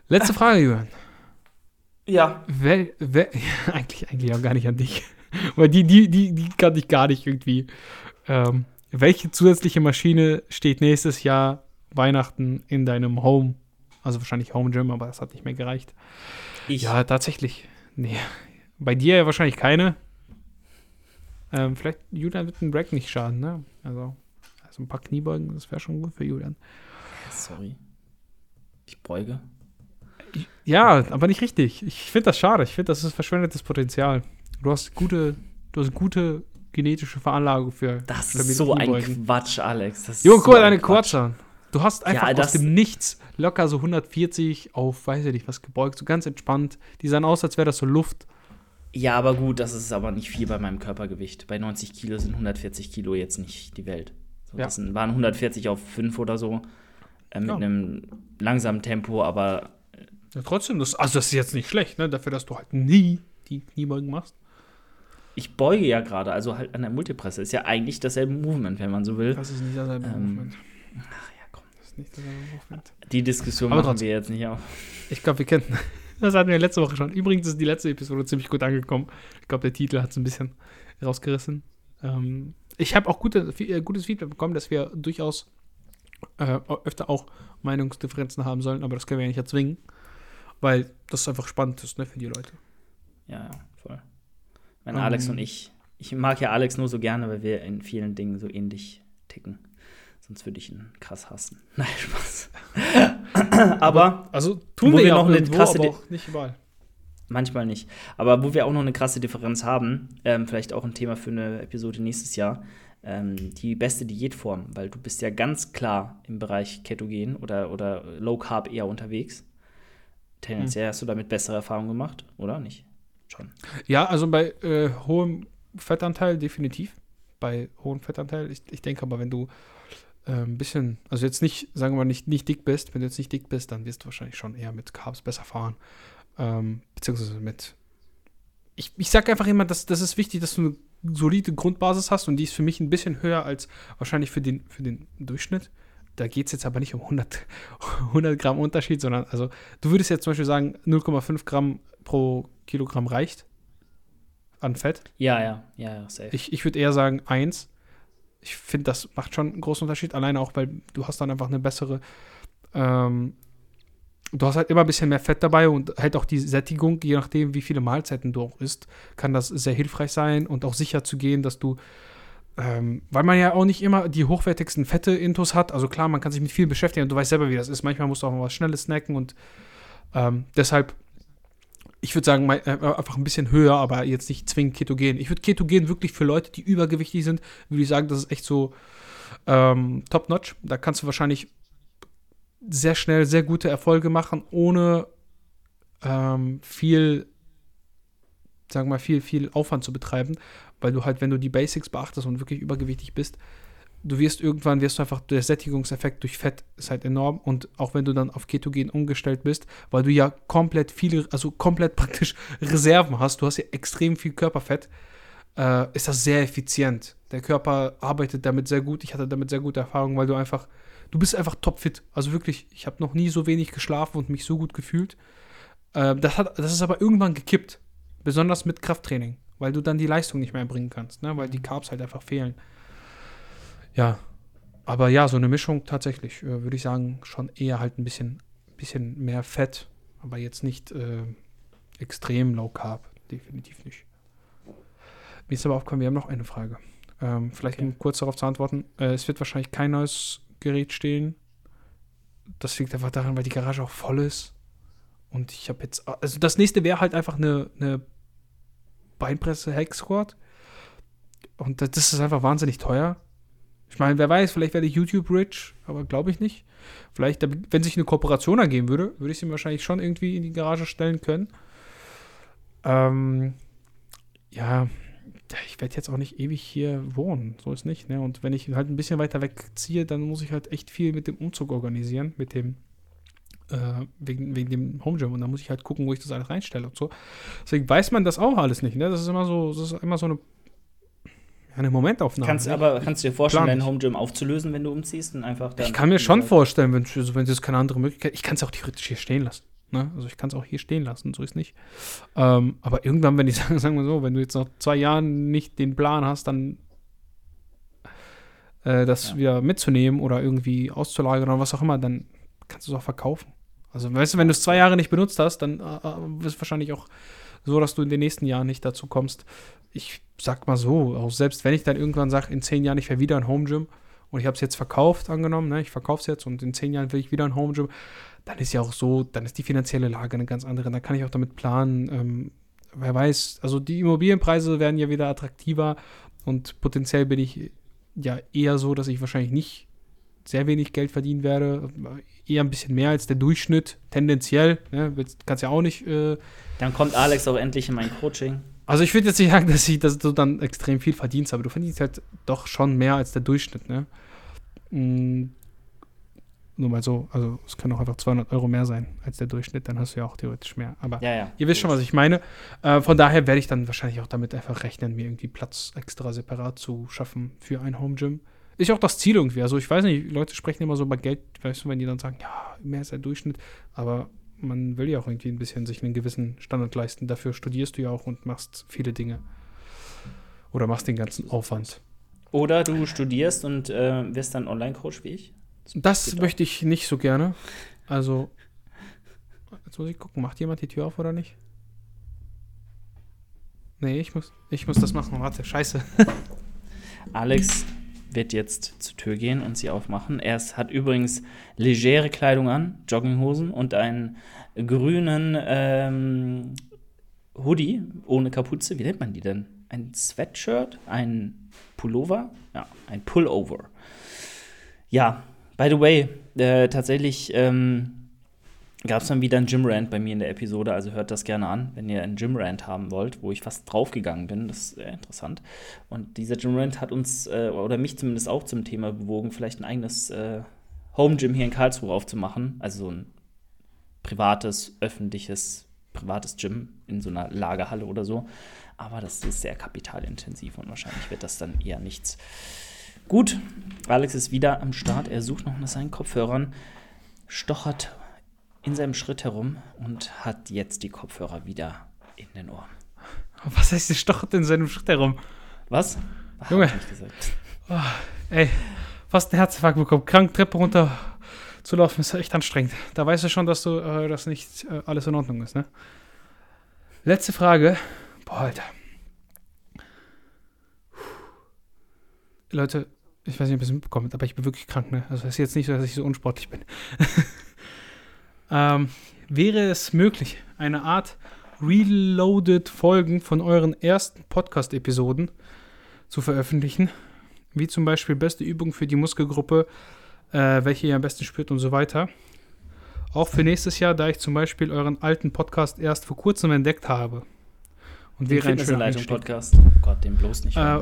Letzte Frage, Jürgen. Ja. Wer, wer, eigentlich, eigentlich auch gar nicht an dich. Weil die, die, die, die kann ich gar nicht irgendwie. Ähm, welche zusätzliche Maschine steht nächstes Jahr Weihnachten in deinem Home? Also wahrscheinlich Home Gym, aber das hat nicht mehr gereicht. Ich. Ja, tatsächlich. Nee. Bei dir ja wahrscheinlich keine. Ähm, vielleicht Julian wird ein Break nicht schaden, ne? Also, also ein paar Kniebeugen, das wäre schon gut für Julian. Sorry. Ich beuge. Ja, aber nicht richtig. Ich finde das schade. Ich finde, das ist verschwendetes Potenzial. Du hast gute, du hast gute genetische Veranlagung für. Das ist so Kniebeugen. ein Quatsch, Alex. Das Junge, guck mal so deine Quads an. Du hast einfach Ja, aus dem Nichts locker so 140 auf, weiß ich nicht, was gebeugt, so ganz entspannt. Die sahen aus, als wäre das so Luft. Ja, aber gut, das ist aber nicht viel bei meinem Körpergewicht. Bei 90 Kilo sind 140 Kilo jetzt nicht die Welt. So, Ja. Das waren 140 auf 5 oder so. Äh, mit Ja. einem langsamen Tempo, aber Ja, trotzdem, das, also das ist jetzt nicht schlecht, ne? Dafür, dass du halt nie die Kniebeugen machst. ich beuge ja gerade, also halt an der Multipresse. Ist ja eigentlich dasselbe Movement, wenn man so will. Das ist nicht dasselbe Ähm, Movement. Ach ja, komm. Das ist nicht dasselbe Movement. Die Diskussion Aber machen trotzdem. wir jetzt nicht auf. Ich glaube, wir kennen. Das hatten wir letzte Woche schon. Übrigens ist die letzte Episode ziemlich gut angekommen. Ich glaube, der Titel hat es ein bisschen rausgerissen. Ähm, ich habe auch gute, viel- äh, gutes Feedback bekommen, dass wir durchaus äh, öfter auch Meinungsdifferenzen haben sollen, aber das können wir ja nicht erzwingen, weil das einfach spannend ist ne, für die Leute. Ja, ja, voll. Mein Ähm. Alex und ich. Ich mag ja Alex nur so gerne, weil wir in vielen Dingen so ähnlich ticken. Sonst würde ich ihn krass hassen. Nein, Spaß. aber Also tun wir auch noch eine irgendwo, krasse aber auch nicht überall. manchmal nicht. Aber wo wir auch noch eine krasse Differenz haben, ähm, vielleicht auch ein Thema für eine Episode nächstes Jahr, ähm, die beste Diätform, weil du bist ja ganz klar im Bereich Ketogen oder, oder Low Carb eher unterwegs. Tendenziell hast du damit bessere Erfahrungen gemacht, oder nicht? Schon. Ja, also bei äh, hohem Fettanteil definitiv. Bei hohem Fettanteil. Ich, ich denke aber, wenn du ein bisschen, also jetzt nicht, sagen wir mal, nicht, nicht dick bist, wenn du jetzt nicht dick bist, dann wirst du wahrscheinlich schon eher mit Carbs besser fahren. Ähm, beziehungsweise mit. Ich, ich sage einfach immer, dass das ist wichtig, dass du eine solide Grundbasis hast und die ist für mich ein bisschen höher als wahrscheinlich für den, für den Durchschnitt. Da geht es jetzt aber nicht um 100, 100 Gramm Unterschied, sondern also du würdest jetzt zum Beispiel sagen, 0,5 Gramm pro Kilogramm reicht an Fett. Ja, ja, ja, ja, safe. Ich, ich würde eher sagen 1. Ich finde, das macht schon einen großen Unterschied. Alleine auch, weil du hast dann einfach eine bessere, ähm, du hast halt immer ein bisschen mehr Fett dabei und halt auch die Sättigung, je nachdem, wie viele Mahlzeiten du auch isst, kann das sehr hilfreich sein und auch sicher zu gehen, dass du, ähm, weil man ja auch nicht immer die hochwertigsten Fette intus hat. Also klar, man kann sich mit viel beschäftigen und du weißt selber, wie das ist. Manchmal musst du auch mal was Schnelles snacken und ähm, deshalb, ich würde sagen, äh, einfach ein bisschen höher, aber jetzt nicht zwingend Ketogen. Ich würde Ketogen wirklich für Leute, die übergewichtig sind, würde ich sagen, das ist echt so ähm, top-notch. Da kannst du wahrscheinlich sehr schnell sehr gute Erfolge machen, ohne ähm, viel, sagen wir mal, viel, viel Aufwand zu betreiben, weil du halt, wenn du die Basics beachtest und wirklich übergewichtig bist, du wirst irgendwann, wirst du einfach, der Sättigungseffekt durch Fett ist halt enorm und auch wenn du dann auf Ketogen umgestellt bist, weil du ja komplett viele, also komplett praktisch Reserven hast, du hast ja extrem viel Körperfett, äh, ist das sehr effizient. Der Körper arbeitet damit sehr gut, ich hatte damit sehr gute Erfahrungen, weil du einfach, du bist einfach topfit. Also wirklich, ich habe noch nie so wenig geschlafen und mich so gut gefühlt. Äh, das, hat, das ist aber irgendwann gekippt, besonders mit Krafttraining, weil du dann die Leistung nicht mehr erbringen kannst, ne? weil die Carbs halt einfach fehlen. Ja, aber ja, so eine Mischung tatsächlich, äh, würde ich sagen, schon eher halt ein bisschen, bisschen mehr Fett, aber jetzt nicht äh, extrem low carb, definitiv nicht. Mir ist aber aufgekommen, wir haben noch eine Frage. Ähm, vielleicht Okay. um kurz darauf zu antworten. Äh, es wird wahrscheinlich kein neues Gerät stehen. Das liegt einfach daran, weil die Garage auch voll ist. Und ich habe jetzt, also das nächste wäre halt einfach eine, eine Beinpresse Hack Squat. Und das ist einfach wahnsinnig teuer. Ich meine, wer weiß, vielleicht werde ich YouTube rich, aber glaube ich nicht. Vielleicht, wenn sich eine Kooperation ergeben würde, würde ich sie wahrscheinlich schon irgendwie in die Garage stellen können. Ähm, ja, ich werde jetzt auch nicht ewig hier wohnen, so ist nicht. Ne? Und wenn ich halt ein bisschen weiter wegziehe, dann muss ich halt echt viel mit dem Umzug organisieren, mit dem, äh, wegen, wegen dem Home Gym. Und dann muss ich halt gucken, wo ich das alles reinstelle und so. Deswegen weiß man das auch alles nicht. Ne? Das ist immer so, das ist immer so eine, eine Momentaufnahme. Kannst, aber kannst du dir vorstellen, dein Home Gym aufzulösen, wenn du umziehst und einfach dann Ich kann mir schon vorstellen, wenn, also wenn es keine andere Möglichkeit Ich kann es auch theoretisch hier stehen lassen. Ne? Also ich kann es auch hier stehen lassen, so ist nicht. Ähm, aber irgendwann, wenn ich sage, sagen wir so, wenn du jetzt noch zwei Jahren nicht den Plan hast, dann äh, das ja. wieder mitzunehmen oder irgendwie auszulagern oder was auch immer, dann kannst du es auch verkaufen. Also weißt du, wenn du es zwei Jahre nicht benutzt hast, dann äh, äh ist es wahrscheinlich auch so, dass du in den nächsten Jahren nicht dazu kommst. Ich sag mal so, auch selbst wenn ich dann irgendwann sage, in zehn Jahren ich wäre wieder ein Home Gym und ich habe es jetzt verkauft, angenommen, ne, ich verkaufe es jetzt und in zehn Jahren will ich wieder ein Home Gym, dann ist ja auch so, dann ist die finanzielle Lage eine ganz andere. Dann kann ich auch damit planen. Ähm, wer weiß, also die Immobilienpreise werden ja wieder attraktiver und potenziell bin ich ja eher so, dass ich wahrscheinlich nicht sehr wenig Geld verdienen werde, eher ein bisschen mehr als der Durchschnitt, tendenziell. Ne? Kannst ja auch nicht. Äh dann kommt Alex auch endlich in mein Coaching. Also ich würde jetzt nicht sagen, dass, ich, dass du dann extrem viel verdienst, aber du verdienst halt doch schon mehr als der Durchschnitt. Ne? Mhm. Nur mal so, also es können auch einfach 200 Euro mehr sein als der Durchschnitt, dann hast du ja auch theoretisch mehr. Aber ja, ja, ihr wisst schon, was ich meine. Äh, von daher werde ich dann wahrscheinlich auch damit einfach rechnen, mir irgendwie Platz extra separat zu schaffen für ein Home Gym. Ist auch das Ziel irgendwie. Also ich weiß nicht, Leute sprechen immer so über Geld, weißt du, wenn die dann sagen, ja, mehr ist der Durchschnitt, aber man will ja auch irgendwie ein bisschen sich einen gewissen Standard leisten. Dafür studierst du ja auch und machst viele Dinge. Oder machst den ganzen Aufwand. Oder du studierst und äh, wirst dann Online-Coach wie ich? Das möchte ich nicht so gerne. Also, jetzt muss ich gucken, macht jemand die Tür auf oder nicht? Nee, ich muss, ich muss das machen. Warte, scheiße. Alex wird jetzt zur Tür gehen und sie aufmachen. Er hat übrigens legere Kleidung an, Jogginghosen und einen grünen ähm, Hoodie ohne Kapuze. Wie nennt man die denn? Ein Sweatshirt? Ein Pullover? Ja, ein Pullover. Ja, By the way, äh, tatsächlich ähm, gab es dann wieder einen Gym-Rant bei mir in der Episode, also hört das gerne an, wenn ihr einen Gym-Rant haben wollt, wo ich fast draufgegangen bin. Das ist sehr interessant. Und dieser Gym-Rant hat uns, äh, oder mich zumindest auch zum Thema bewogen, vielleicht ein eigenes äh, Home-Gym hier in Karlsruhe aufzumachen. Also so ein privates, öffentliches, privates Gym in so einer Lagerhalle oder so. Aber das ist sehr kapitalintensiv und wahrscheinlich wird das dann eher nichts. Gut, Alex ist wieder am Start. Er sucht noch nach seinen Kopfhörern, stochert in seinem Schritt herum und hat jetzt die Kopfhörer wieder in den Ohren. Was heißt, er stochert in seinem Schritt herum? Was? Ach, Junge. Oh, ey, fast einen Herzinfarkt bekommen. Krank Treppe runter zu laufen ist echt anstrengend. Da weißt du schon, dass du äh, dass nicht äh, alles in Ordnung ist, ne? Letzte Frage. Boah, Alter. Leute, ich weiß nicht, ob ihr es mitbekommt, aber ich bin wirklich krank, ne? Also es ist jetzt nicht so, dass ich so unsportlich bin. ähm, wäre es möglich, eine Art Reloaded Folgen von euren ersten Podcast-Episoden zu veröffentlichen? Wie zum Beispiel beste Übung für die Muskelgruppe, äh, welche ihr am besten spürt und so weiter. Auch für nächstes Jahr, da ich zum Beispiel euren alten Podcast erst vor kurzem entdeckt habe. Und den wäre ein schöner Podcast. Oh Gott, den bloß nicht. Äh,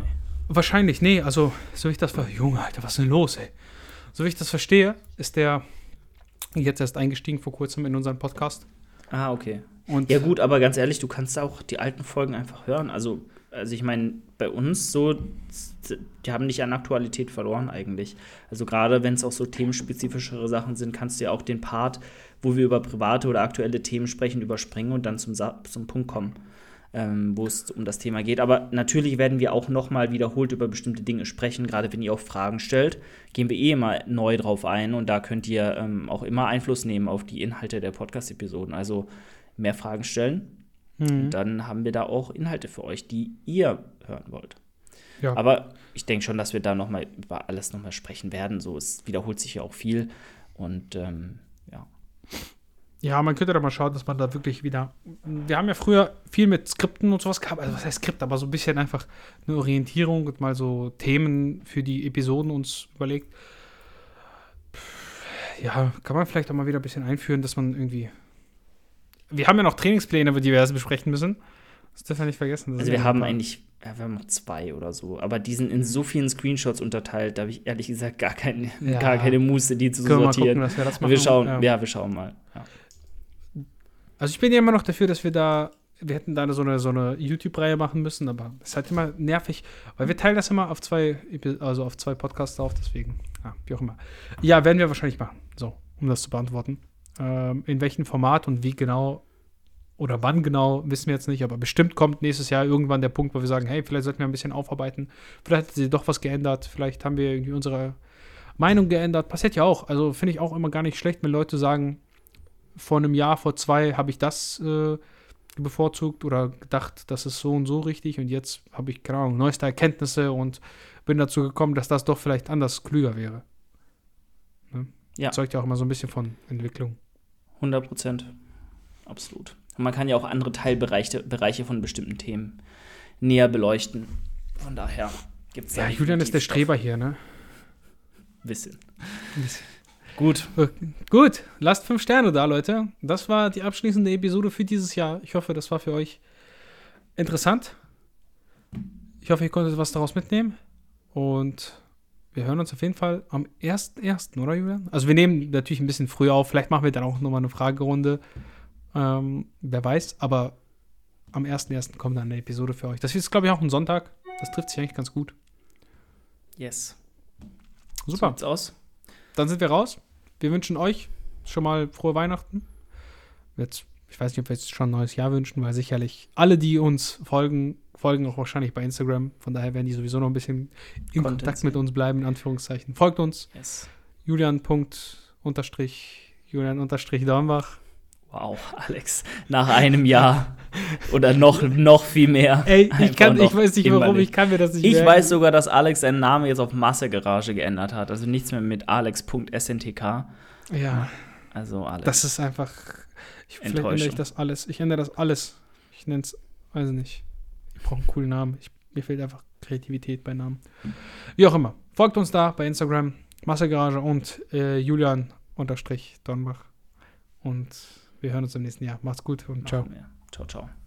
Wahrscheinlich, nee, also so wie ich das Junge, Alter, was ist denn los, ey? So wie ich das verstehe, ist der jetzt erst eingestiegen vor kurzem in unseren Podcast. Ah, okay. Und ja gut, aber ganz ehrlich, du kannst auch die alten Folgen einfach hören. Also, also ich meine, bei uns so, die haben nicht an Aktualität verloren eigentlich. Also gerade wenn es auch so themenspezifischere Sachen sind, kannst du ja auch den Part, wo wir über private oder aktuelle Themen sprechen, überspringen und dann zum, zum Punkt kommen ähm, wo es um das Thema geht. Aber natürlich werden wir auch nochmal wiederholt über bestimmte Dinge sprechen. Gerade wenn ihr auch Fragen stellt, gehen wir eh immer neu drauf ein und da könnt ihr ähm, auch immer Einfluss nehmen auf die Inhalte der Podcast-Episoden. Also mehr Fragen stellen. Mhm. Und dann haben wir da auch Inhalte für euch, die ihr hören wollt. Ja. Aber ich denke schon, dass wir da nochmal über alles nochmal sprechen werden. So, es wiederholt sich ja auch viel. Und ähm, ja. Ja, man könnte da mal schauen, dass man da wirklich wieder. Wir haben ja früher viel mit Skripten und sowas gehabt. Also, was heißt Skript? Aber so ein bisschen einfach eine Orientierung und mal so Themen für die Episoden uns überlegt. Ja, kann man vielleicht auch mal wieder ein bisschen einführen, dass man irgendwie. Wir haben ja noch Trainingspläne, die wir besprechen müssen. Das dürfen wir nicht vergessen. Also, wir haben eigentlich. Ja, wir haben noch zwei oder so. Aber die sind in so vielen Screenshots unterteilt, da habe ich ehrlich gesagt gar, kein, ja. gar keine Muße, die zu sortieren. Wir, gucken, wir, wir schauen, ja. ja wir schauen mal. Ja. Also ich bin ja immer noch dafür, dass wir da wir hätten da so eine, so eine YouTube-Reihe machen müssen, aber es ist halt immer nervig, weil wir teilen das immer auf zwei, also auf zwei Podcasts auf, deswegen, ja, wie auch immer. Ja, werden wir wahrscheinlich machen, so, um das zu beantworten. Ähm, in welchem Format und wie genau oder wann genau, wissen wir jetzt nicht, aber bestimmt kommt nächstes Jahr irgendwann der Punkt, wo wir sagen, hey, vielleicht sollten wir ein bisschen aufarbeiten, vielleicht hat sich doch was geändert, vielleicht haben wir irgendwie unsere Meinung geändert, passiert ja auch, also finde ich auch immer gar nicht schlecht, wenn Leute sagen, vor einem Jahr, vor zwei habe ich das äh, bevorzugt oder gedacht, das ist so und so richtig und jetzt habe ich, keine Ahnung, neueste Erkenntnisse und bin dazu gekommen, dass das doch vielleicht anders klüger wäre. Ne? Ja. Zeugt ja auch immer so ein bisschen von Entwicklung. 100 Prozent. Absolut. Und man kann ja auch andere Teilbereiche Bereiche von bestimmten Themen näher beleuchten. Von daher gibt es Ja, Julian ist der Streber hier, ne? Wissen. Wissen. Gut. Gut, lasst fünf Sterne da, Leute. Das war die abschließende Episode für dieses Jahr. Ich hoffe, das war für euch interessant. Ich hoffe, ihr konntet was daraus mitnehmen. Und wir hören uns auf jeden Fall am 1.1., oder Julian? Also wir nehmen natürlich ein bisschen früher auf. Vielleicht machen wir dann auch nochmal eine Fragerunde. Ähm, wer weiß, aber am 1.1. kommt dann eine Episode für euch. Das ist, glaube ich, auch ein Sonntag. Das trifft sich eigentlich ganz gut. Yes. Super. So aus. Dann sind wir raus. Wir wünschen euch schon mal frohe Weihnachten. Jetzt, ich weiß nicht, ob wir jetzt schon ein neues Jahr wünschen, weil sicherlich alle, die uns folgen, folgen auch wahrscheinlich bei Instagram. Von daher werden die sowieso noch ein bisschen in Content Kontakt mit uns bleiben, in Anführungszeichen. Folgt uns. Yes. Julian. Unterstrich, Julian unterstrich Dornbach. Wow, Alex, nach einem Jahr oder noch, noch viel mehr. Ey, ich, kann, ich weiß nicht warum, ich kann mir das nicht Ich merken. weiß sogar, dass Alex seinen Namen jetzt auf Massegarage geändert hat. Also nichts mehr mit alex.sntk. Ja. Also Alex. Das ist einfach. Ich, vielleicht ändere ich das alles. Ich ändere das alles. Ich nenne es, weiß nicht. Ich brauche einen coolen Namen. Ich, mir fehlt einfach Kreativität bei Namen. Wie auch immer. Folgt uns da bei Instagram, Massegarage und äh, Julian-Dornbach. Und wir hören uns im nächsten Jahr. Macht's gut und ciao. Ciao, ciao.